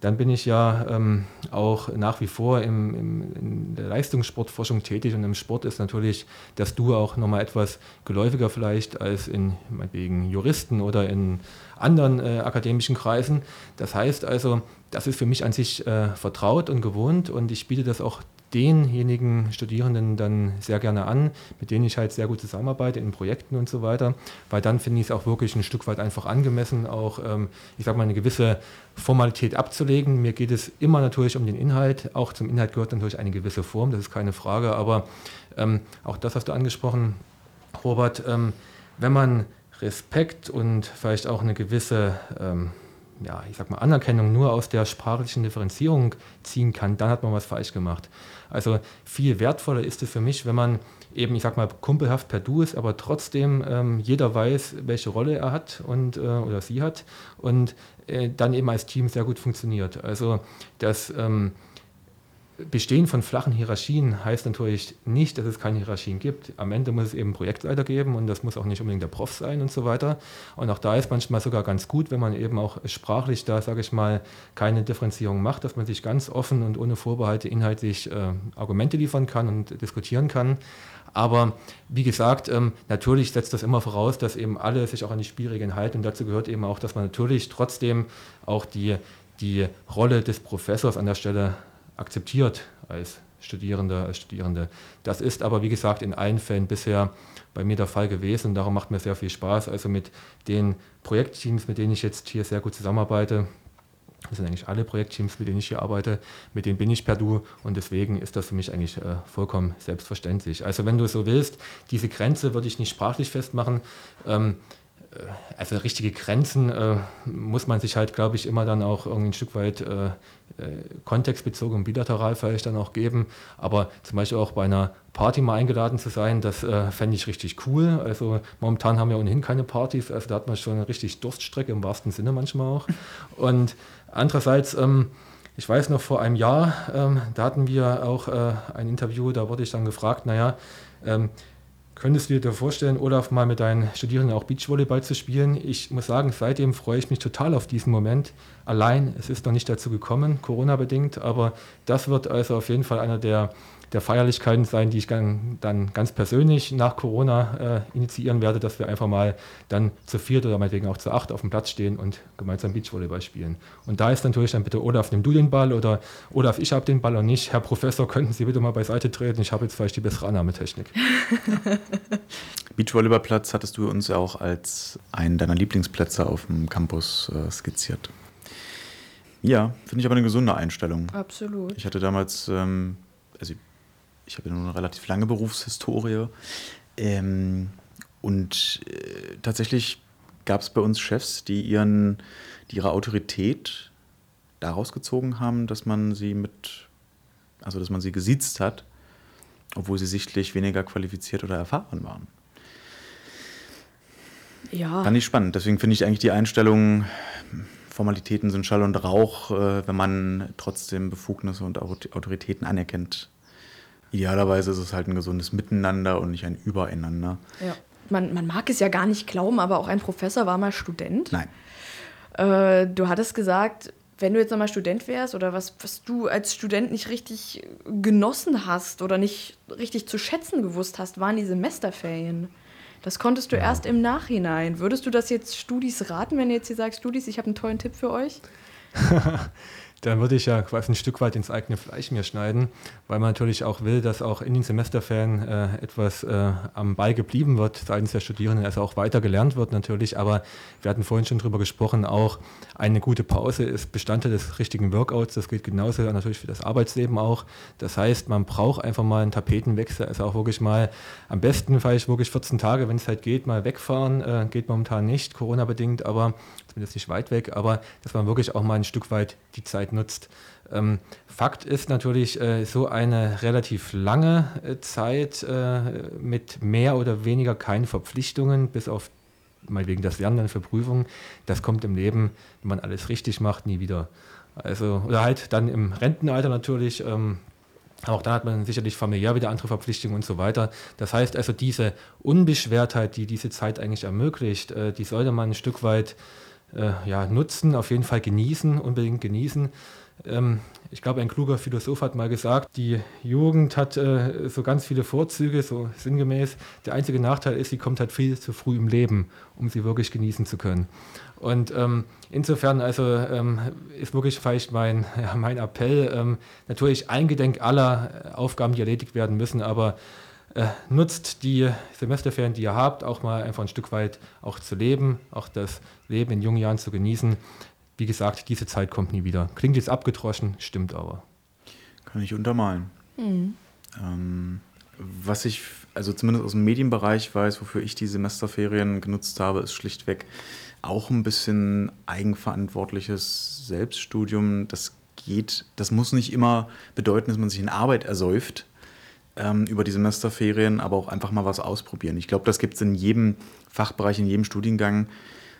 Dann bin ich ja ähm, auch nach wie vor im, im, in der Leistungssportforschung tätig und im Sport ist natürlich das Du auch nochmal etwas geläufiger vielleicht als in wegen Juristen oder in anderen äh, akademischen Kreisen. Das heißt also, das ist für mich an sich äh, vertraut und gewohnt und ich biete das auch denjenigen Studierenden dann sehr gerne an, mit denen ich halt sehr gut zusammenarbeite in Projekten und so weiter, weil dann finde ich es auch wirklich ein Stück weit einfach angemessen, auch, ähm, ich sage mal, eine gewisse Formalität abzulegen. Mir geht es immer natürlich um den Inhalt, auch zum Inhalt gehört natürlich eine gewisse Form, das ist keine Frage, aber ähm, auch das hast du angesprochen, Robert, ähm, wenn man Respekt und vielleicht auch eine gewisse ähm, ja, ich sag mal, Anerkennung nur aus der sprachlichen Differenzierung ziehen kann, dann hat man was falsch gemacht. Also viel wertvoller ist es für mich, wenn man eben, ich sag mal, kumpelhaft per Du ist, aber trotzdem ähm, jeder weiß, welche Rolle er hat und, äh, oder sie hat und äh, dann eben als Team sehr gut funktioniert. Also das ähm, Bestehen von flachen Hierarchien heißt natürlich nicht, dass es keine Hierarchien gibt. Am Ende muss es eben Projektleiter geben und das muss auch nicht unbedingt der Prof sein und so weiter. Und auch da ist manchmal sogar ganz gut, wenn man eben auch sprachlich da, sage ich mal, keine Differenzierung macht, dass man sich ganz offen und ohne Vorbehalte inhaltlich äh, Argumente liefern kann und diskutieren kann. Aber wie gesagt, ähm, natürlich setzt das immer voraus, dass eben alle sich auch an die Spielregeln halten. Und dazu gehört eben auch, dass man natürlich trotzdem auch die, die Rolle des Professors an der Stelle akzeptiert als Studierender, als Studierende. Das ist aber, wie gesagt, in allen Fällen bisher bei mir der Fall gewesen und darum macht mir sehr viel Spaß. Also mit den Projektteams, mit denen ich jetzt hier sehr gut zusammenarbeite, das sind eigentlich alle Projektteams, mit denen ich hier arbeite, mit denen bin ich per Du und deswegen ist das für mich eigentlich äh, vollkommen selbstverständlich. Also wenn du so willst, diese Grenze würde ich nicht sprachlich festmachen. Ähm, äh, also richtige Grenzen äh, muss man sich halt, glaube ich, immer dann auch irgendwie ein Stück weit äh, äh, kontextbezogen und bilateral vielleicht dann auch geben. Aber zum Beispiel auch bei einer Party mal eingeladen zu sein, das äh, fände ich richtig cool. Also momentan haben wir ohnehin keine Partys, also da hat man schon eine richtig Durststrecke im wahrsten Sinne manchmal auch. Und andererseits, ähm, ich weiß noch vor einem Jahr, ähm, da hatten wir auch äh, ein Interview, da wurde ich dann gefragt, naja, ähm, Könntest du dir vorstellen, Olaf, mal mit deinen Studierenden auch Beachvolleyball zu spielen? Ich muss sagen, seitdem freue ich mich total auf diesen Moment. Allein, es ist noch nicht dazu gekommen, Corona-bedingt, aber das wird also auf jeden Fall einer der der Feierlichkeiten sein, die ich dann, dann ganz persönlich nach Corona äh, initiieren werde, dass wir einfach mal dann zu viert oder meinetwegen auch zu acht auf dem Platz stehen und gemeinsam Beachvolleyball spielen. Und da ist natürlich dann bitte Olaf, nimm du den Ball oder Olaf, ich habe den Ball und nicht. Herr Professor, könnten Sie bitte mal beiseite treten? Ich habe jetzt vielleicht die bessere Annahmetechnik. Beachvolleyballplatz hattest du uns ja auch als einen deiner Lieblingsplätze auf dem Campus äh, skizziert. Ja, finde ich aber eine gesunde Einstellung. Absolut. Ich hatte damals, ähm, also ich habe ja nur eine relativ lange Berufshistorie. Ähm, und äh, tatsächlich gab es bei uns Chefs, die, ihren, die ihre Autorität daraus gezogen haben, dass man sie mit, also dass man sie gesiezt hat, obwohl sie sichtlich weniger qualifiziert oder erfahren waren. Ja. Fand ich spannend. Deswegen finde ich eigentlich die Einstellung, Formalitäten sind Schall und Rauch, äh, wenn man trotzdem Befugnisse und Autoritäten anerkennt, Idealerweise ist es halt ein gesundes Miteinander und nicht ein Übereinander. Ja. Man, man mag es ja gar nicht glauben, aber auch ein Professor war mal Student. Nein. Äh, du hattest gesagt, wenn du jetzt nochmal Student wärst oder was, was du als Student nicht richtig genossen hast oder nicht richtig zu schätzen gewusst hast, waren die Semesterferien. Das konntest du ja. erst im Nachhinein. Würdest du das jetzt Studis raten, wenn du jetzt hier sagst, Studis, ich habe einen tollen Tipp für euch? dann würde ich ja quasi ein Stück weit ins eigene Fleisch mir schneiden, weil man natürlich auch will, dass auch in den Semesterferien äh, etwas äh, am Ball geblieben wird seitens der Studierenden, also auch weiter gelernt wird natürlich. Aber wir hatten vorhin schon darüber gesprochen, auch eine gute Pause ist Bestandteil des richtigen Workouts. Das gilt genauso natürlich für das Arbeitsleben auch. Das heißt, man braucht einfach mal einen Tapetenwechsel, also auch wirklich mal am besten vielleicht wirklich 14 Tage, wenn es halt geht, mal wegfahren. Äh, geht momentan nicht, Corona-bedingt, aber zumindest nicht weit weg, aber dass man wirklich auch mal ein Stück weit die Zeit nutzt. Ähm, Fakt ist natürlich, äh, so eine relativ lange äh, Zeit äh, mit mehr oder weniger keinen Verpflichtungen, bis auf mal wegen das Lernen für Prüfungen, das kommt im Leben, wenn man alles richtig macht, nie wieder. Also, oder halt dann im Rentenalter natürlich, ähm, auch da hat man sicherlich familiär wieder andere Verpflichtungen und so weiter. Das heißt also, diese Unbeschwertheit, die diese Zeit eigentlich ermöglicht, äh, die sollte man ein Stück weit äh, ja, nutzen, auf jeden Fall genießen, unbedingt genießen. Ähm, ich glaube, ein kluger Philosoph hat mal gesagt, die Jugend hat äh, so ganz viele Vorzüge, so sinngemäß. Der einzige Nachteil ist, sie kommt halt viel zu früh im Leben, um sie wirklich genießen zu können. Und ähm, insofern also ähm, ist wirklich vielleicht mein, ja, mein Appell, ähm, natürlich eingedenk aller Aufgaben, die erledigt werden müssen, aber äh, nutzt die Semesterferien, die ihr habt, auch mal einfach ein Stück weit auch zu leben, auch das Leben in jungen Jahren zu genießen. Wie gesagt, diese Zeit kommt nie wieder. Klingt jetzt abgedroschen, stimmt aber. Kann ich untermalen. Mhm. Ähm, was ich, also zumindest aus dem Medienbereich weiß, wofür ich die Semesterferien genutzt habe, ist schlichtweg auch ein bisschen eigenverantwortliches Selbststudium. Das geht, das muss nicht immer bedeuten, dass man sich in Arbeit ersäuft ähm, über die Semesterferien, aber auch einfach mal was ausprobieren. Ich glaube, das gibt es in jedem Fachbereich, in jedem Studiengang.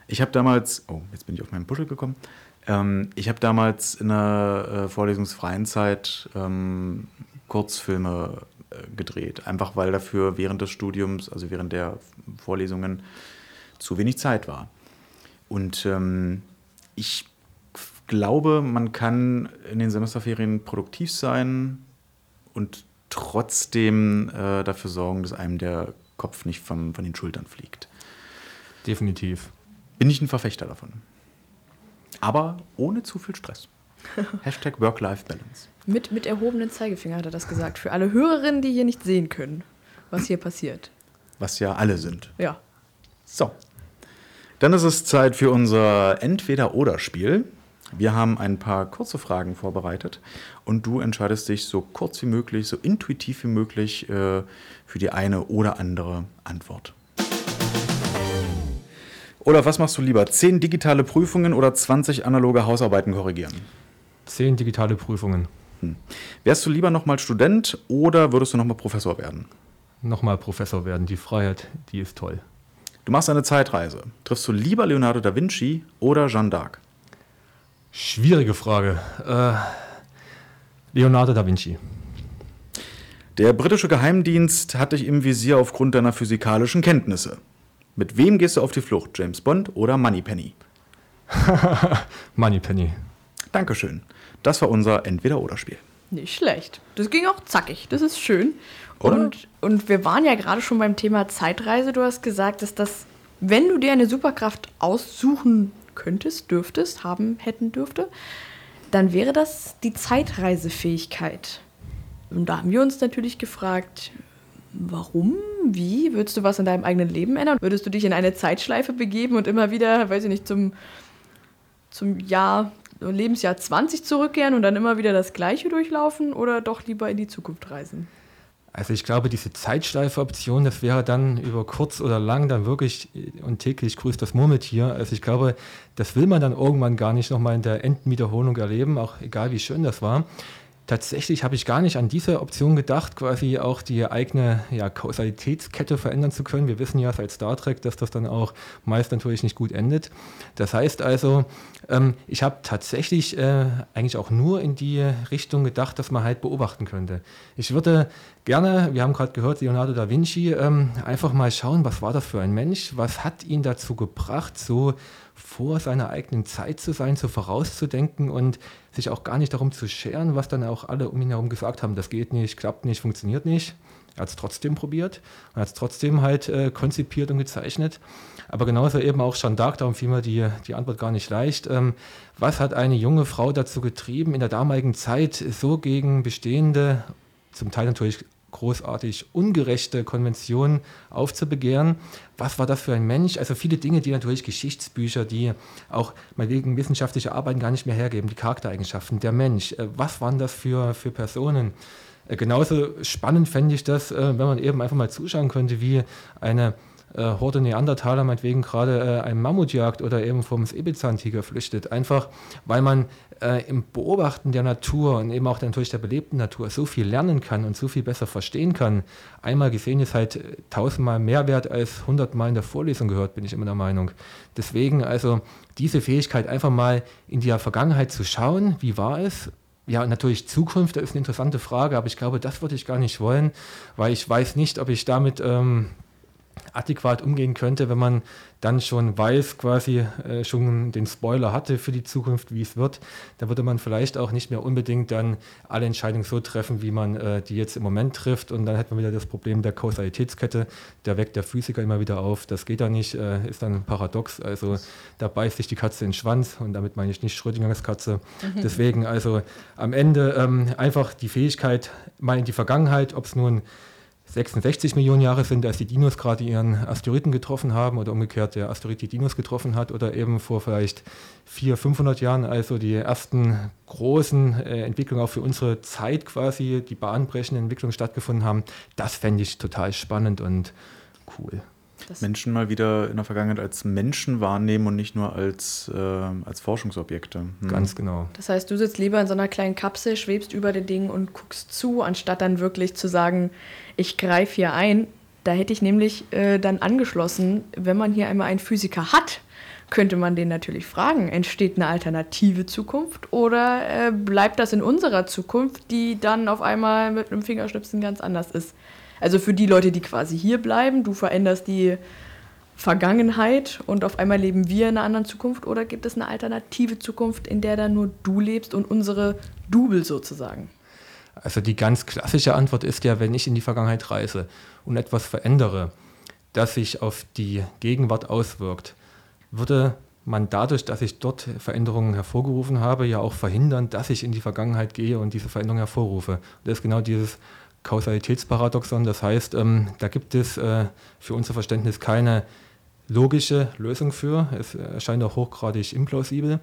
Ich habe damals, oh, jetzt bin ich auf meinen Buschel gekommen. Ähm, ich habe damals in der äh, vorlesungsfreien Zeit ähm, Kurzfilme äh, gedreht, einfach weil dafür während des Studiums, also während der Vorlesungen, zu wenig Zeit war. Und ähm, ich glaube, man kann in den Semesterferien produktiv sein und trotzdem äh, dafür sorgen, dass einem der Kopf nicht vom, von den Schultern fliegt. Definitiv. Bin ich ein Verfechter davon. Aber ohne zu viel Stress. Hashtag Work-Life-Balance. Mit, mit erhobenen Zeigefinger hat er das gesagt. Für alle Hörerinnen, die hier nicht sehen können, was hier passiert. Was ja alle sind. Ja. So. Dann ist es Zeit für unser Entweder-Oder-Spiel. Wir haben ein paar kurze Fragen vorbereitet und du entscheidest dich so kurz wie möglich, so intuitiv wie möglich äh, für die eine oder andere Antwort. Oder was machst du lieber? Zehn digitale Prüfungen oder 20 analoge Hausarbeiten korrigieren? Zehn digitale Prüfungen. Hm. Wärst du lieber nochmal Student oder würdest du nochmal Professor werden? Nochmal Professor werden. Die Freiheit, die ist toll. Du machst eine Zeitreise. Triffst du lieber Leonardo da Vinci oder Jeanne d'Arc? Schwierige Frage. Äh, Leonardo da Vinci. Der britische Geheimdienst hat dich im Visier aufgrund deiner physikalischen Kenntnisse. Mit wem gehst du auf die Flucht? James Bond oder Moneypenny? Moneypenny. Dankeschön. Das war unser Entweder-Oder-Spiel. Nicht schlecht. Das ging auch zackig. Das ist schön. Und, und wir waren ja gerade schon beim Thema Zeitreise. Du hast gesagt, dass das, wenn du dir eine Superkraft aussuchen könntest, dürftest, haben, hätten, dürfte, dann wäre das die Zeitreisefähigkeit. Und da haben wir uns natürlich gefragt, warum? Wie? Würdest du was in deinem eigenen Leben ändern? Würdest du dich in eine Zeitschleife begeben und immer wieder, weiß ich nicht, zum, zum Jahr, Lebensjahr 20 zurückkehren und dann immer wieder das Gleiche durchlaufen oder doch lieber in die Zukunft reisen? Also ich glaube, diese Zeitschleife-Option, das wäre dann über kurz oder lang dann wirklich und täglich grüßt das Murmeltier. Also ich glaube, das will man dann irgendwann gar nicht nochmal in der Endenwiederholung erleben, auch egal wie schön das war tatsächlich habe ich gar nicht an diese Option gedacht, quasi auch die eigene ja, Kausalitätskette verändern zu können. Wir wissen ja seit Star Trek, dass das dann auch meist natürlich nicht gut endet. Das heißt also, ähm, ich habe tatsächlich äh, eigentlich auch nur in die Richtung gedacht, dass man halt beobachten könnte. Ich würde gerne, wir haben gerade gehört, Leonardo da Vinci, ähm, einfach mal schauen, was war das für ein Mensch, was hat ihn dazu gebracht, so vor seiner eigenen Zeit zu sein, so vorauszudenken und sich auch gar nicht darum zu scheren, was dann auch alle um ihn herum gesagt haben, das geht nicht, klappt nicht, funktioniert nicht. Er hat es trotzdem probiert, er hat es trotzdem halt äh, konzipiert und gezeichnet. Aber genauso eben auch Jeanne d'Arc, darum fiel mir die, die Antwort gar nicht leicht. Ähm, was hat eine junge Frau dazu getrieben, in der damaligen Zeit so gegen bestehende, zum Teil natürlich großartig ungerechte Konventionen aufzubegehren. Was war das für ein Mensch? Also viele Dinge, die natürlich Geschichtsbücher, die auch mal wegen wissenschaftlicher Arbeiten gar nicht mehr hergeben, die Charaktereigenschaften, der Mensch. Äh, was waren das für, für Personen? Äh, genauso spannend fände ich das, äh, wenn man eben einfach mal zuschauen könnte, wie eine äh, Horde Neandertaler meinetwegen gerade äh, einen Mammut jagt oder eben vom Säbelzahntiger flüchtet. Einfach, weil man äh, im Beobachten der Natur und eben auch natürlich der belebten Natur so viel lernen kann und so viel besser verstehen kann. Einmal gesehen ist halt tausendmal mehr wert als hundertmal in der Vorlesung gehört, bin ich immer der Meinung. Deswegen also diese Fähigkeit einfach mal in die Vergangenheit zu schauen, wie war es, ja, natürlich Zukunft, das ist eine interessante Frage, aber ich glaube, das würde ich gar nicht wollen, weil ich weiß nicht, ob ich damit ähm, adäquat umgehen könnte, wenn man dann schon weiß, quasi äh, schon den Spoiler hatte für die Zukunft, wie es wird, da würde man vielleicht auch nicht mehr unbedingt dann alle Entscheidungen so treffen, wie man äh, die jetzt im Moment trifft. Und dann hätte man wieder das Problem der Kausalitätskette. Da weckt der Physiker immer wieder auf. Das geht da nicht, äh, ist dann paradox. Also da beißt sich die Katze in den Schwanz und damit meine ich nicht Schrödingers Katze. Mhm. Deswegen also am Ende ähm, einfach die Fähigkeit mal in die Vergangenheit, ob es nun 66 Millionen Jahre sind, als die Dinos gerade ihren Asteroiden getroffen haben oder umgekehrt der Asteroid die Dinos getroffen hat oder eben vor vielleicht 400, 500 Jahren, also die ersten großen äh, Entwicklungen auch für unsere Zeit quasi, die bahnbrechenden Entwicklungen stattgefunden haben. Das fände ich total spannend und cool. Das Menschen mal wieder in der Vergangenheit als Menschen wahrnehmen und nicht nur als, äh, als Forschungsobjekte. Hm. Ganz genau. Das heißt, du sitzt lieber in so einer kleinen Kapsel, schwebst über den Dingen und guckst zu, anstatt dann wirklich zu sagen, ich greife hier ein. Da hätte ich nämlich äh, dann angeschlossen, wenn man hier einmal einen Physiker hat, könnte man den natürlich fragen, entsteht eine alternative Zukunft oder äh, bleibt das in unserer Zukunft, die dann auf einmal mit einem Fingerschnipsen ganz anders ist? Also für die Leute, die quasi hier bleiben, du veränderst die Vergangenheit und auf einmal leben wir in einer anderen Zukunft oder gibt es eine alternative Zukunft, in der dann nur du lebst und unsere Double sozusagen? Also die ganz klassische Antwort ist ja, wenn ich in die Vergangenheit reise und etwas verändere, das sich auf die Gegenwart auswirkt, würde man dadurch, dass ich dort Veränderungen hervorgerufen habe, ja auch verhindern, dass ich in die Vergangenheit gehe und diese Veränderung hervorrufe. das ist genau dieses Kausalitätsparadoxon. Das heißt, ähm, da gibt es äh, für unser Verständnis keine logische Lösung für. Es erscheint auch hochgradig implausibel.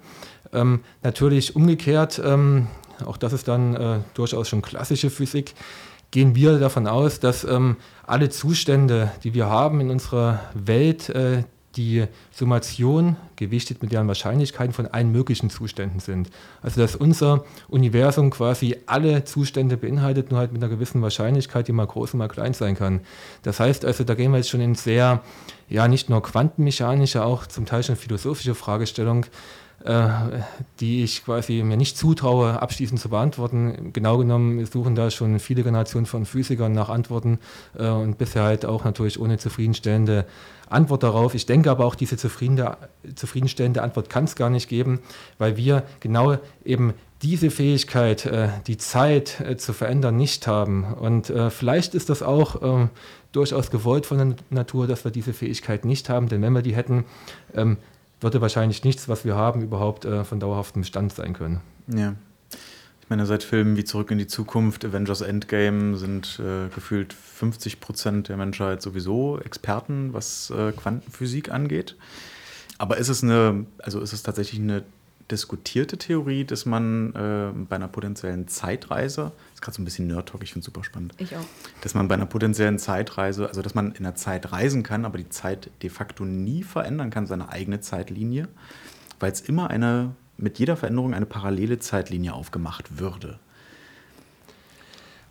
Ähm, natürlich umgekehrt, ähm, auch das ist dann äh, durchaus schon klassische Physik, gehen wir davon aus, dass ähm, alle Zustände, die wir haben in unserer Welt, äh, die Summation gewichtet mit deren Wahrscheinlichkeiten von allen möglichen Zuständen sind. Also dass unser Universum quasi alle Zustände beinhaltet, nur halt mit einer gewissen Wahrscheinlichkeit, die mal groß und mal klein sein kann. Das heißt also, da gehen wir jetzt schon in sehr, ja nicht nur quantenmechanische, auch zum Teil schon philosophische Fragestellung, die ich quasi mir nicht zutraue, abschließend zu beantworten. Genau genommen suchen da schon viele Generationen von Physikern nach Antworten äh, und bisher halt auch natürlich ohne zufriedenstellende Antwort darauf. Ich denke aber auch, diese zufriedenstellende Antwort kann es gar nicht geben, weil wir genau eben diese Fähigkeit, äh, die Zeit zu verändern, nicht haben. Und vielleicht ist das auch ähm, durchaus gewollt von der Natur, dass wir diese Fähigkeit nicht haben, denn wenn wir die hätten, ähm, würde wahrscheinlich nichts, was wir haben, überhaupt äh, von dauerhaftem Bestand sein können. Ja. Ich meine, seit Filmen wie Zurück in die Zukunft, Avengers Endgame sind äh, gefühlt 50 Prozent der Menschheit sowieso Experten, was äh, Quantenphysik angeht. Aber ist es eine, also ist es tatsächlich eine diskutierte Theorie, dass man äh, bei einer potenziellen Zeitreise, das ist gerade so ein bisschen Nerd-Talk, ich finde es super spannend. Ich auch. Dass man bei einer potenziellen Zeitreise, also dass man in der Zeit reisen kann, aber die Zeit de facto nie verändern kann, seine eigene Zeitlinie, weil es immer eine, mit jeder Veränderung eine parallele Zeitlinie aufgemacht würde.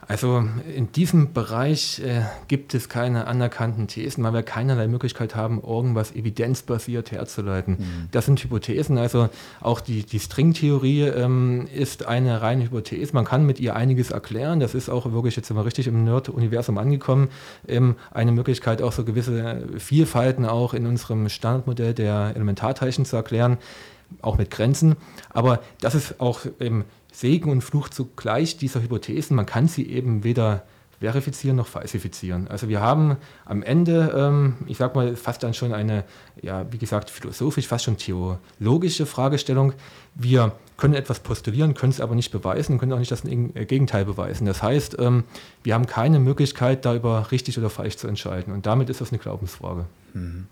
Also in diesem Bereich äh, gibt es keine anerkannten Thesen, weil wir keinerlei Möglichkeit haben, irgendwas evidenzbasiert herzuleiten. Mhm. Das sind Hypothesen, also auch die, die Stringtheorie ähm, ist eine reine Hypothese. Man kann mit ihr einiges erklären. Das ist auch wirklich, jetzt sind wir richtig im Nerd-Universum angekommen, ähm, eine Möglichkeit, auch so gewisse Vielfalten auch in unserem Standardmodell der Elementarteilchen zu erklären auch mit Grenzen. Aber das ist auch eben Segen und Fluch zugleich dieser Hypothesen. Man kann sie eben weder verifizieren noch falsifizieren. Also wir haben am Ende, ähm, ich sag mal, fast dann schon eine, ja, wie gesagt, philosophisch, fast schon theologische Fragestellung. Wir können etwas postulieren, können es aber nicht beweisen, können auch nicht das äh, Gegenteil beweisen. Das heißt, ähm, wir haben keine Möglichkeit, darüber richtig oder falsch zu entscheiden. Und damit ist das eine Glaubensfrage. Mhm.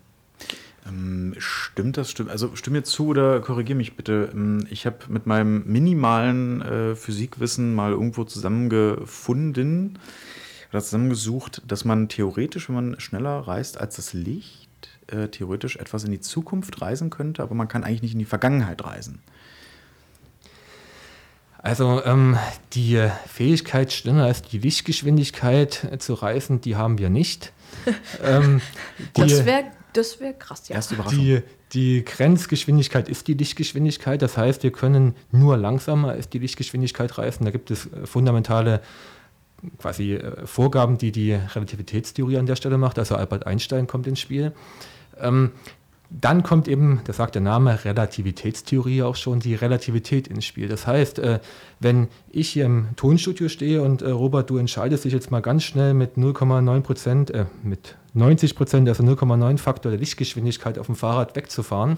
Ähm, stimmt das? Stimmt, also stimme mir zu oder korrigiere mich bitte. Ähm, ich habe mit meinem minimalen äh, Physikwissen mal irgendwo zusammengefunden oder zusammengesucht, dass man theoretisch, wenn man schneller reist als das Licht, äh, theoretisch etwas in die Zukunft reisen könnte, aber man kann eigentlich nicht in die Vergangenheit reisen. Also ähm, die Fähigkeit, schneller als die Lichtgeschwindigkeit äh, zu reisen, die haben wir nicht. ähm, das wäre das wäre krass, ja. Erste Überraschung. Die, die Grenzgeschwindigkeit ist die Lichtgeschwindigkeit. Das heißt, wir können nur langsamer als die Lichtgeschwindigkeit reisen. Da gibt es äh, fundamentale quasi äh, Vorgaben, die die Relativitätstheorie an der Stelle macht. Also Albert Einstein kommt ins Spiel. Ähm, dann kommt eben, das sagt der Name Relativitätstheorie auch schon, die Relativität ins Spiel. Das heißt, äh, wenn ich hier im Tonstudio stehe und äh, Robert, du entscheidest dich jetzt mal ganz schnell mit 0,9 Prozent, äh, mit 90 Prozent, also 0,9 Faktor der Lichtgeschwindigkeit auf dem Fahrrad wegzufahren,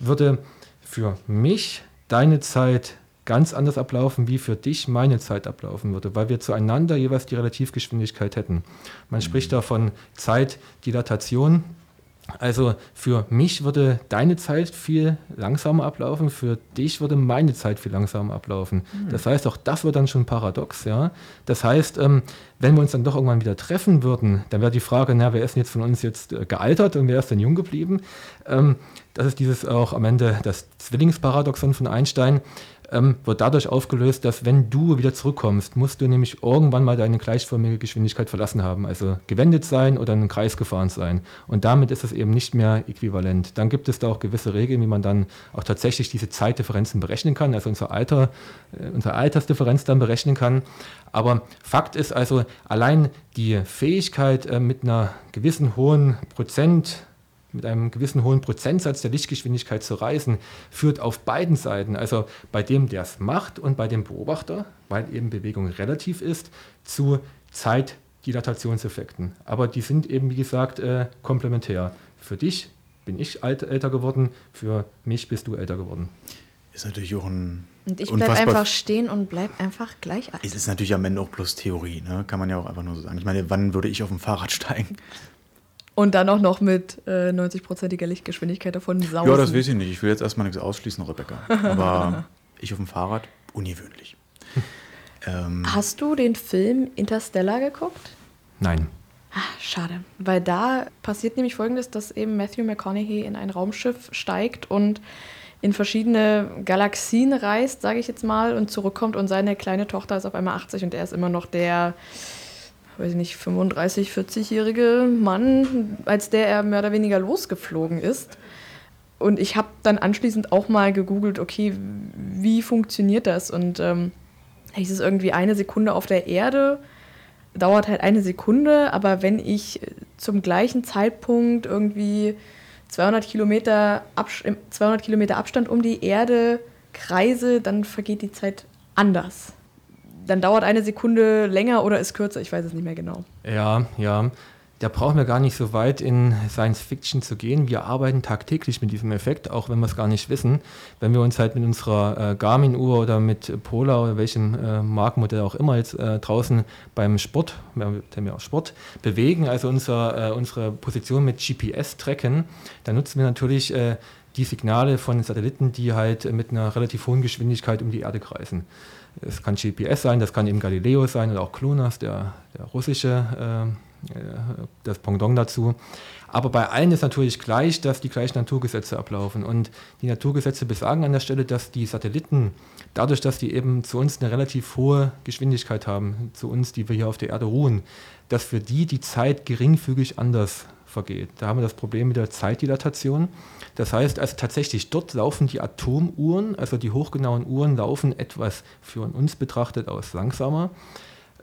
würde für mich deine Zeit ganz anders ablaufen, wie für dich meine Zeit ablaufen würde, weil wir zueinander jeweils die Relativgeschwindigkeit hätten. Man mhm. spricht da von Zeitdilatation, also für mich würde deine Zeit viel langsamer ablaufen, für dich würde meine Zeit viel langsamer ablaufen. Mhm. Das heißt, auch das wird dann schon paradox. Ja? Das heißt, ähm, wenn wir uns dann doch irgendwann wieder treffen würden, dann wäre die Frage, na, wer ist denn jetzt von uns jetzt äh, gealtert und wer ist denn jung geblieben? Ähm, das ist dieses auch am Ende das Zwillingsparadoxon von Einstein ähm, wird dadurch aufgelöst, dass wenn du wieder zurückkommst, musst du nämlich irgendwann mal deine gleichförmige Geschwindigkeit verlassen haben, also gewendet sein oder in einen Kreis gefahren sein. Und damit ist es eben nicht mehr äquivalent. Dann gibt es da auch gewisse Regeln, wie man dann auch tatsächlich diese Zeitdifferenzen berechnen kann, also unser Alter, äh, unsere Altersdifferenz dann berechnen kann. Aber Fakt ist also, allein die Fähigkeit, äh, mit einer gewissen hohen Prozent mit einem gewissen hohen Prozentsatz der Lichtgeschwindigkeit zu reisen, führt auf beiden Seiten, also bei dem, der es macht und bei dem Beobachter, weil eben Bewegung relativ ist, zu Zeitdilatationseffekten. Aber die sind eben, wie gesagt, äh, komplementär. Für dich bin ich alt, älter geworden, für mich bist du älter geworden. Ist natürlich auch ein. Und ich bleibe einfach stehen und bleib einfach gleich alt. Es ist natürlich am Ende auch bloß Theorie, ne? kann man ja auch einfach nur so sagen. Ich meine, wann würde ich auf dem Fahrrad steigen? Und dann auch noch mit äh, 90-prozentiger Lichtgeschwindigkeit davon sausen. Ja, das weiß ich nicht. Ich will jetzt erstmal nichts ausschließen, Rebecca. Aber ich auf dem Fahrrad, ungewöhnlich. ähm, Hast du den Film Interstellar geguckt? Nein. Ach, schade. Weil da passiert nämlich folgendes, dass eben Matthew McConaughey in ein Raumschiff steigt und in verschiedene Galaxien reist, sage ich jetzt mal, und zurückkommt und seine kleine Tochter ist auf einmal 80 und er ist immer noch der weiß ich nicht, 35, 40-jährige Mann, als der er mehr oder weniger losgeflogen ist. Und ich habe dann anschließend auch mal gegoogelt, okay, wie funktioniert das? Und ähm, hieß es irgendwie eine Sekunde auf der Erde, dauert halt eine Sekunde, aber wenn ich zum gleichen Zeitpunkt irgendwie 200 Kilometer, 200 Kilometer Abstand um die Erde kreise, dann vergeht die Zeit anders dann dauert eine Sekunde länger oder ist kürzer, ich weiß es nicht mehr genau. Ja, ja. Da brauchen wir gar nicht so weit in Science Fiction zu gehen. Wir arbeiten tagtäglich mit diesem Effekt, auch wenn wir es gar nicht wissen. Wenn wir uns halt mit unserer äh, Garmin-Uhr oder mit Polar oder welchem äh, Markenmodell auch immer jetzt äh, draußen beim Sport, wir haben ja auch Sport, bewegen, also unser, äh, unsere Position mit GPS tracken, dann nutzen wir natürlich äh, die Signale von Satelliten, die halt mit einer relativ hohen Geschwindigkeit um die Erde kreisen. Es kann GPS sein, das kann eben Galileo sein oder auch Klonas, der, der russische, äh, das Pendant dazu. Aber bei allen ist natürlich gleich, dass die gleichen Naturgesetze ablaufen. Und die Naturgesetze besagen an der Stelle, dass die Satelliten, dadurch, dass die eben zu uns eine relativ hohe Geschwindigkeit haben, zu uns, die wir hier auf der Erde ruhen, dass für die die Zeit geringfügig anders vergeht. Da haben wir das Problem mit der Zeitdilatation. Das heißt also tatsächlich, dort laufen die Atomuhren, also die hochgenauen Uhren laufen etwas für uns betrachtet aus langsamer.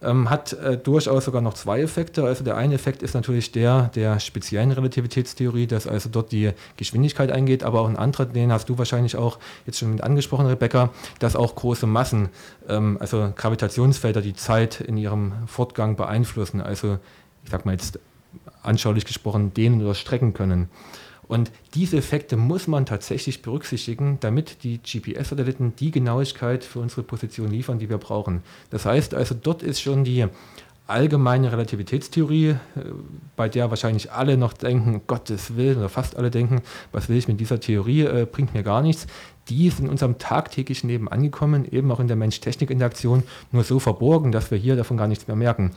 ähm, hat äh, durchaus sogar noch zwei Effekte. Also der eine Effekt ist natürlich der der speziellen Relativitätstheorie, dass also dort die Geschwindigkeit eingeht, aber auch ein anderer, den hast du wahrscheinlich auch jetzt schon mit angesprochen, Rebecca, dass auch große Massen, ähm, also Gravitationsfelder, die Zeit in ihrem Fortgang beeinflussen. Also ich sag mal jetzt anschaulich gesprochen, dehnen oder strecken können. Und diese Effekte muss man tatsächlich berücksichtigen, damit die GPS-Satelliten die Genauigkeit für unsere Position liefern, die wir brauchen. Das heißt also, dort ist schon die allgemeine Relativitätstheorie, äh, bei der wahrscheinlich alle noch denken, Gottes Willen, oder fast alle denken, was will ich mit dieser Theorie, äh, bringt mir gar nichts. Die ist in unserem tagtäglichen Leben angekommen, eben auch in der Mensch-Technik-Interaktion, nur so verborgen, dass wir hier davon gar nichts mehr merken.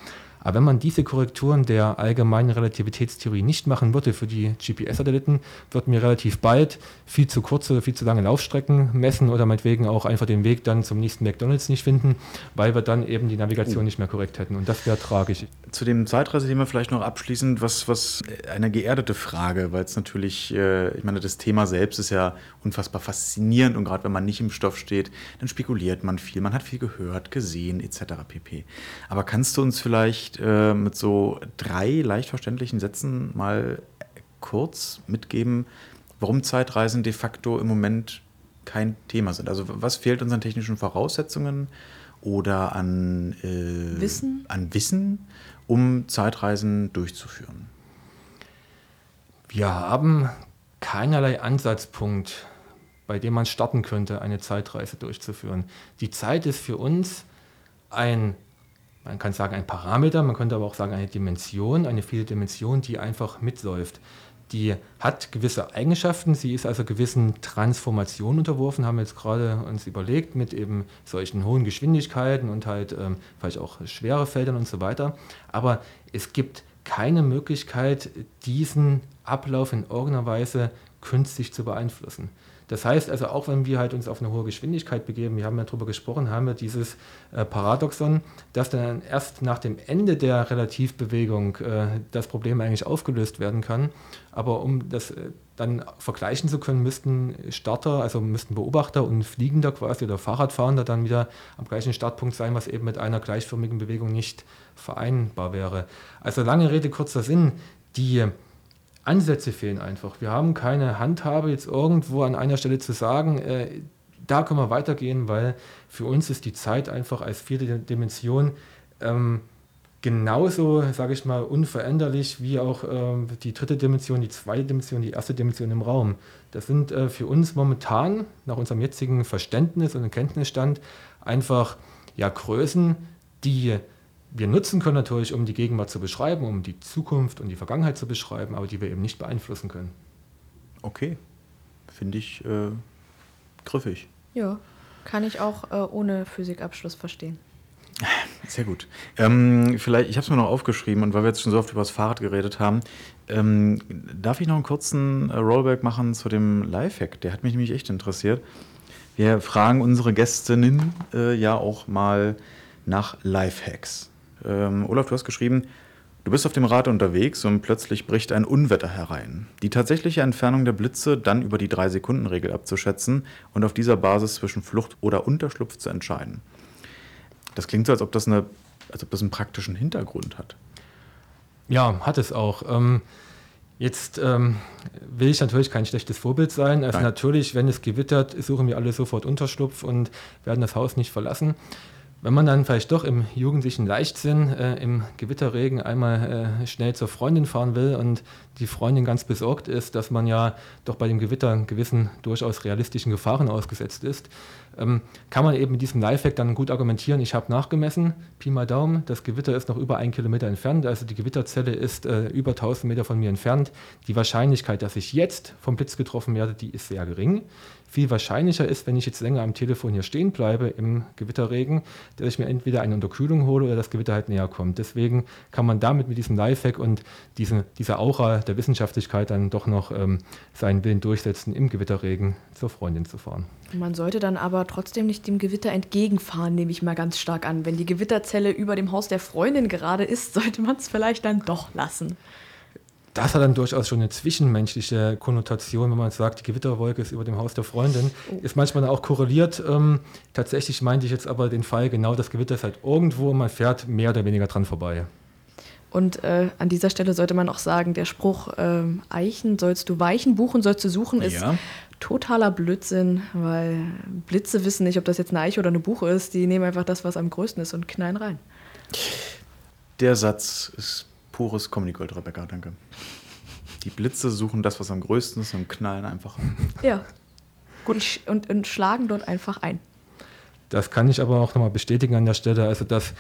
Aber wenn man diese Korrekturen der allgemeinen Relativitätstheorie nicht machen würde für die GPS-Satelliten, würden wir relativ bald viel zu kurze viel zu lange Laufstrecken messen oder meinetwegen auch einfach den Weg dann zum nächsten McDonalds nicht finden, weil wir dann eben die Navigation oh. nicht mehr korrekt hätten. Und das wäre tragisch. Zu dem Zeitreisethema vielleicht noch abschließend, was, was eine geerdete Frage, weil es natürlich, äh, ich meine, das Thema selbst ist ja unfassbar faszinierend und gerade wenn man nicht im Stoff steht, dann spekuliert man viel, man hat viel gehört, gesehen etc. pp. Aber kannst du uns vielleicht vielleicht äh, mit so drei leicht verständlichen Sätzen mal kurz mitgeben, warum Zeitreisen de facto im Moment kein Thema sind? Also was fehlt unseren technischen Voraussetzungen oder an, äh, Wissen? an Wissen, um Zeitreisen durchzuführen? Wir haben keinerlei Ansatzpunkt, bei dem man starten könnte, eine Zeitreise durchzuführen. Die Zeit ist für uns ein man kann sagen ein Parameter, man könnte aber auch sagen eine Dimension, eine viele Dimension, die einfach mitläuft. Die hat gewisse Eigenschaften, sie ist also gewissen Transformationen unterworfen, haben wir jetzt gerade uns überlegt, mit eben solchen hohen Geschwindigkeiten und halt ähm, vielleicht auch schwere Feldern und so weiter. Aber es gibt keine Möglichkeit, diesen Ablauf in irgendeiner Weise künstlich zu beeinflussen. Das heißt also, auch wenn wir halt uns auf eine hohe Geschwindigkeit begeben, wir haben ja darüber gesprochen, haben wir dieses äh, Paradoxon, dass dann erst nach dem Ende der Relativbewegung äh, das Problem eigentlich aufgelöst werden kann. Aber um das äh, dann vergleichen zu können, müssten Starter, also müssten Beobachter und Fliegender quasi oder Fahrradfahrender dann wieder am gleichen Startpunkt sein, was eben mit einer gleichförmigen Bewegung nicht vereinbar wäre. Also lange Rede, kurzer Sinn, die Ansätze fehlen einfach. Wir haben keine Handhabe, jetzt irgendwo an einer Stelle zu sagen, äh, da können wir weitergehen, weil für uns ist die Zeit einfach als vierte Dimension ähm, genauso, sage ich mal, unveränderlich wie auch ähm, die dritte Dimension, die zweite Dimension, die erste Dimension im Raum. Das sind äh, für uns momentan, nach unserem jetzigen Verständnis und Kenntnisstand, einfach ja, Größen, die wir nutzen können natürlich, um die Gegenwart zu beschreiben, um die Zukunft und die Vergangenheit zu beschreiben, aber die wir eben nicht beeinflussen können. Okay, finde ich äh, griffig. Ja, kann ich auch äh, ohne Physikabschluss verstehen. Sehr gut. Ähm, vielleicht, ich habe es mir noch aufgeschrieben und weil wir jetzt schon so oft über das Fahrrad geredet haben, ähm, darf ich noch einen kurzen äh, Rollback machen zu dem Lifehack? Der hat mich nämlich echt interessiert. Wir fragen unsere Gästinnen äh, ja auch mal nach Lifehacks. Ähm, Olaf, du hast geschrieben, du bist auf dem Rad unterwegs und plötzlich bricht ein Unwetter herein. Die tatsächliche Entfernung der Blitze dann über die 3-Sekunden-Regel abzuschätzen und auf dieser Basis zwischen Flucht oder Unterschlupf zu entscheiden. Das klingt so, als ob das, eine, als ob das einen praktischen Hintergrund hat. Ja, hat es auch. Ähm, jetzt ähm, will ich natürlich kein schlechtes Vorbild sein. Also Nein. natürlich, wenn es gewittert, suchen wir alle sofort Unterschlupf und werden das Haus nicht verlassen. Wenn man dann vielleicht doch im jugendlichen Leichtsinn äh, im Gewitterregen einmal äh, schnell zur Freundin fahren will und die Freundin ganz besorgt ist, dass man ja doch bei dem Gewitter gewissen durchaus realistischen Gefahren ausgesetzt ist, ähm, kann man eben mit diesem Lifehack dann gut argumentieren. Ich habe nachgemessen, Pi mal Daumen, das Gewitter ist noch über einen Kilometer entfernt, also die Gewitterzelle ist äh, über 1000 Meter von mir entfernt. Die Wahrscheinlichkeit, dass ich jetzt vom Blitz getroffen werde, die ist sehr gering viel wahrscheinlicher ist, wenn ich jetzt länger am Telefon hier stehen bleibe im Gewitterregen, dass ich mir entweder eine Unterkühlung hole oder das Gewitter halt näher kommt. Deswegen kann man damit mit diesem Lifehack und diese, dieser Aura der Wissenschaftlichkeit dann doch noch ähm, seinen Willen durchsetzen, im Gewitterregen zur Freundin zu fahren. Man sollte dann aber trotzdem nicht dem Gewitter entgegenfahren, nehme ich mal ganz stark an. Wenn die Gewitterzelle über dem Haus der Freundin gerade ist, sollte man es vielleicht dann doch lassen. das hat dann durchaus schon eine zwischenmenschliche Konnotation, wenn man sagt, die Gewitterwolke ist über dem Haus der Freundin. Oh. Ist manchmal auch korreliert. Ähm, tatsächlich meinte ich jetzt aber den Fall, genau das Gewitter ist halt irgendwo und man fährt mehr oder weniger dran vorbei. Und äh, an dieser Stelle sollte man auch sagen, der Spruch, äh, Eichen sollst du weichen, Buchen sollst du suchen, ist ja. Totaler Blödsinn, weil Blitze wissen nicht, ob das jetzt eine Eiche oder eine Buche ist. Die nehmen einfach das, was am größten ist und knallen rein. Der Satz ist pures Comedy Gold, Rebecca, danke. Die Blitze suchen das, was am größten ist und knallen einfach an. Ja. Gut. Und, und schlagen dort einfach ein. Das kann ich aber auch nochmal bestätigen an der Stelle. Also, dass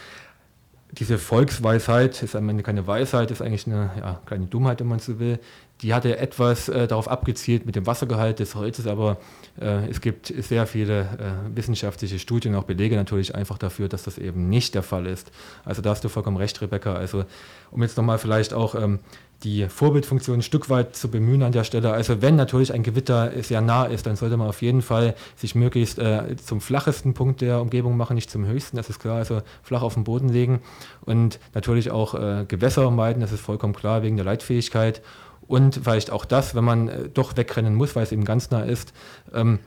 diese Volksweisheit ist am Ende keine Weisheit, ist eigentlich eine ja, kleine Dummheit, wenn man so will. Die hatte etwas äh, darauf abgezielt mit dem Wassergehalt des Holzes, aber äh, es gibt sehr viele äh, wissenschaftliche Studien, auch Belege natürlich einfach dafür, dass das eben nicht der Fall ist. Also da hast du vollkommen recht, Rebecca. Also um jetzt nochmal vielleicht auch ähm, die Vorbildfunktion ein Stück weit zu bemühen an der Stelle. Also wenn natürlich ein Gewitter sehr nah ist, dann sollte man auf jeden Fall sich möglichst äh, zum flachesten Punkt der Umgebung machen, nicht zum höchsten, das ist klar, also flach auf den Boden legen und natürlich auch äh, Gewässer meiden, das ist vollkommen klar wegen der Leitfähigkeit und vielleicht auch das, wenn man äh, doch wegrennen muss, weil es eben ganz nah ist, ähm,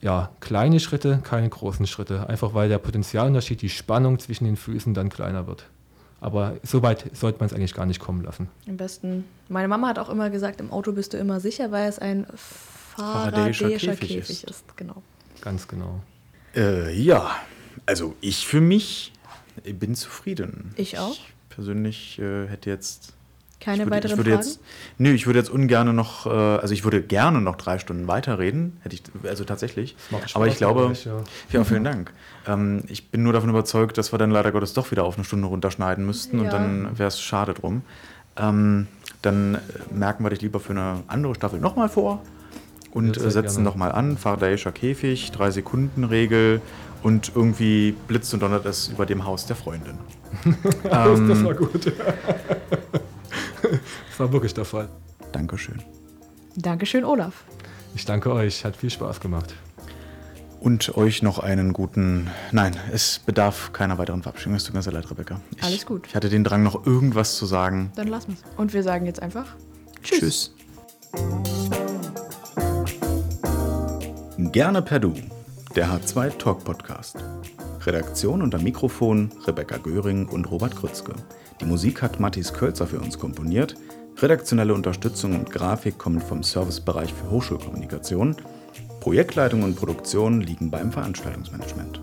ja, kleine Schritte, keine großen Schritte, einfach weil der Potenzialunterschied, die Spannung zwischen den Füßen dann kleiner wird. Aber so weit sollte man es eigentlich gar nicht kommen lassen. Am besten. Meine Mama hat auch immer gesagt, im Auto bist du immer sicher, weil es ein Faradayischer Käfig, Käfig ist. ist. Genau. Ganz genau. Äh, ja, also ich für mich bin zufrieden. Ich auch. Ich persönlich äh, hätte jetzt keine würde, weiteren Fragen? Jetzt, nö, ich würde jetzt ungern noch, äh, also ich würde gerne noch drei Stunden weiterreden, hätte ich, also tatsächlich. Spaß, Aber ich glaube, ich, ja. ja. vielen Dank. Ähm, ich bin nur davon überzeugt, dass wir dann leider Gottes doch wieder auf eine Stunde runterschneiden müssten ja. und dann wäre es schade drum. Ähm, dann merken wir dich lieber für eine andere Staffel nochmal vor und äh, setzen nochmal an. Faradayischer Käfig, drei Sekunden Regel und irgendwie blitzt und donnert es über dem Haus der Freundin. ähm, das war gut. das war wirklich der Fall. Dankeschön. Dankeschön, Olaf. Ich danke euch, hat viel Spaß gemacht. Und euch noch einen guten. Nein, es bedarf keiner weiteren Verabschiedung. Es tut mir sehr leid, Rebecca. Ich, Alles gut. Ich hatte den Drang, noch irgendwas zu sagen. Dann lassen wir es. Und wir sagen jetzt einfach Tschüss. Tschüss. Gerne per Du, der H2 Talk Podcast. Redaktion unter Mikrofon Rebecca Göring und Robert Krützke. Die Musik hat Mathis Kölzer für uns komponiert. Redaktionelle Unterstützung und Grafik kommen vom Servicebereich für Hochschulkommunikation. Projektleitung und Produktion liegen beim Veranstaltungsmanagement.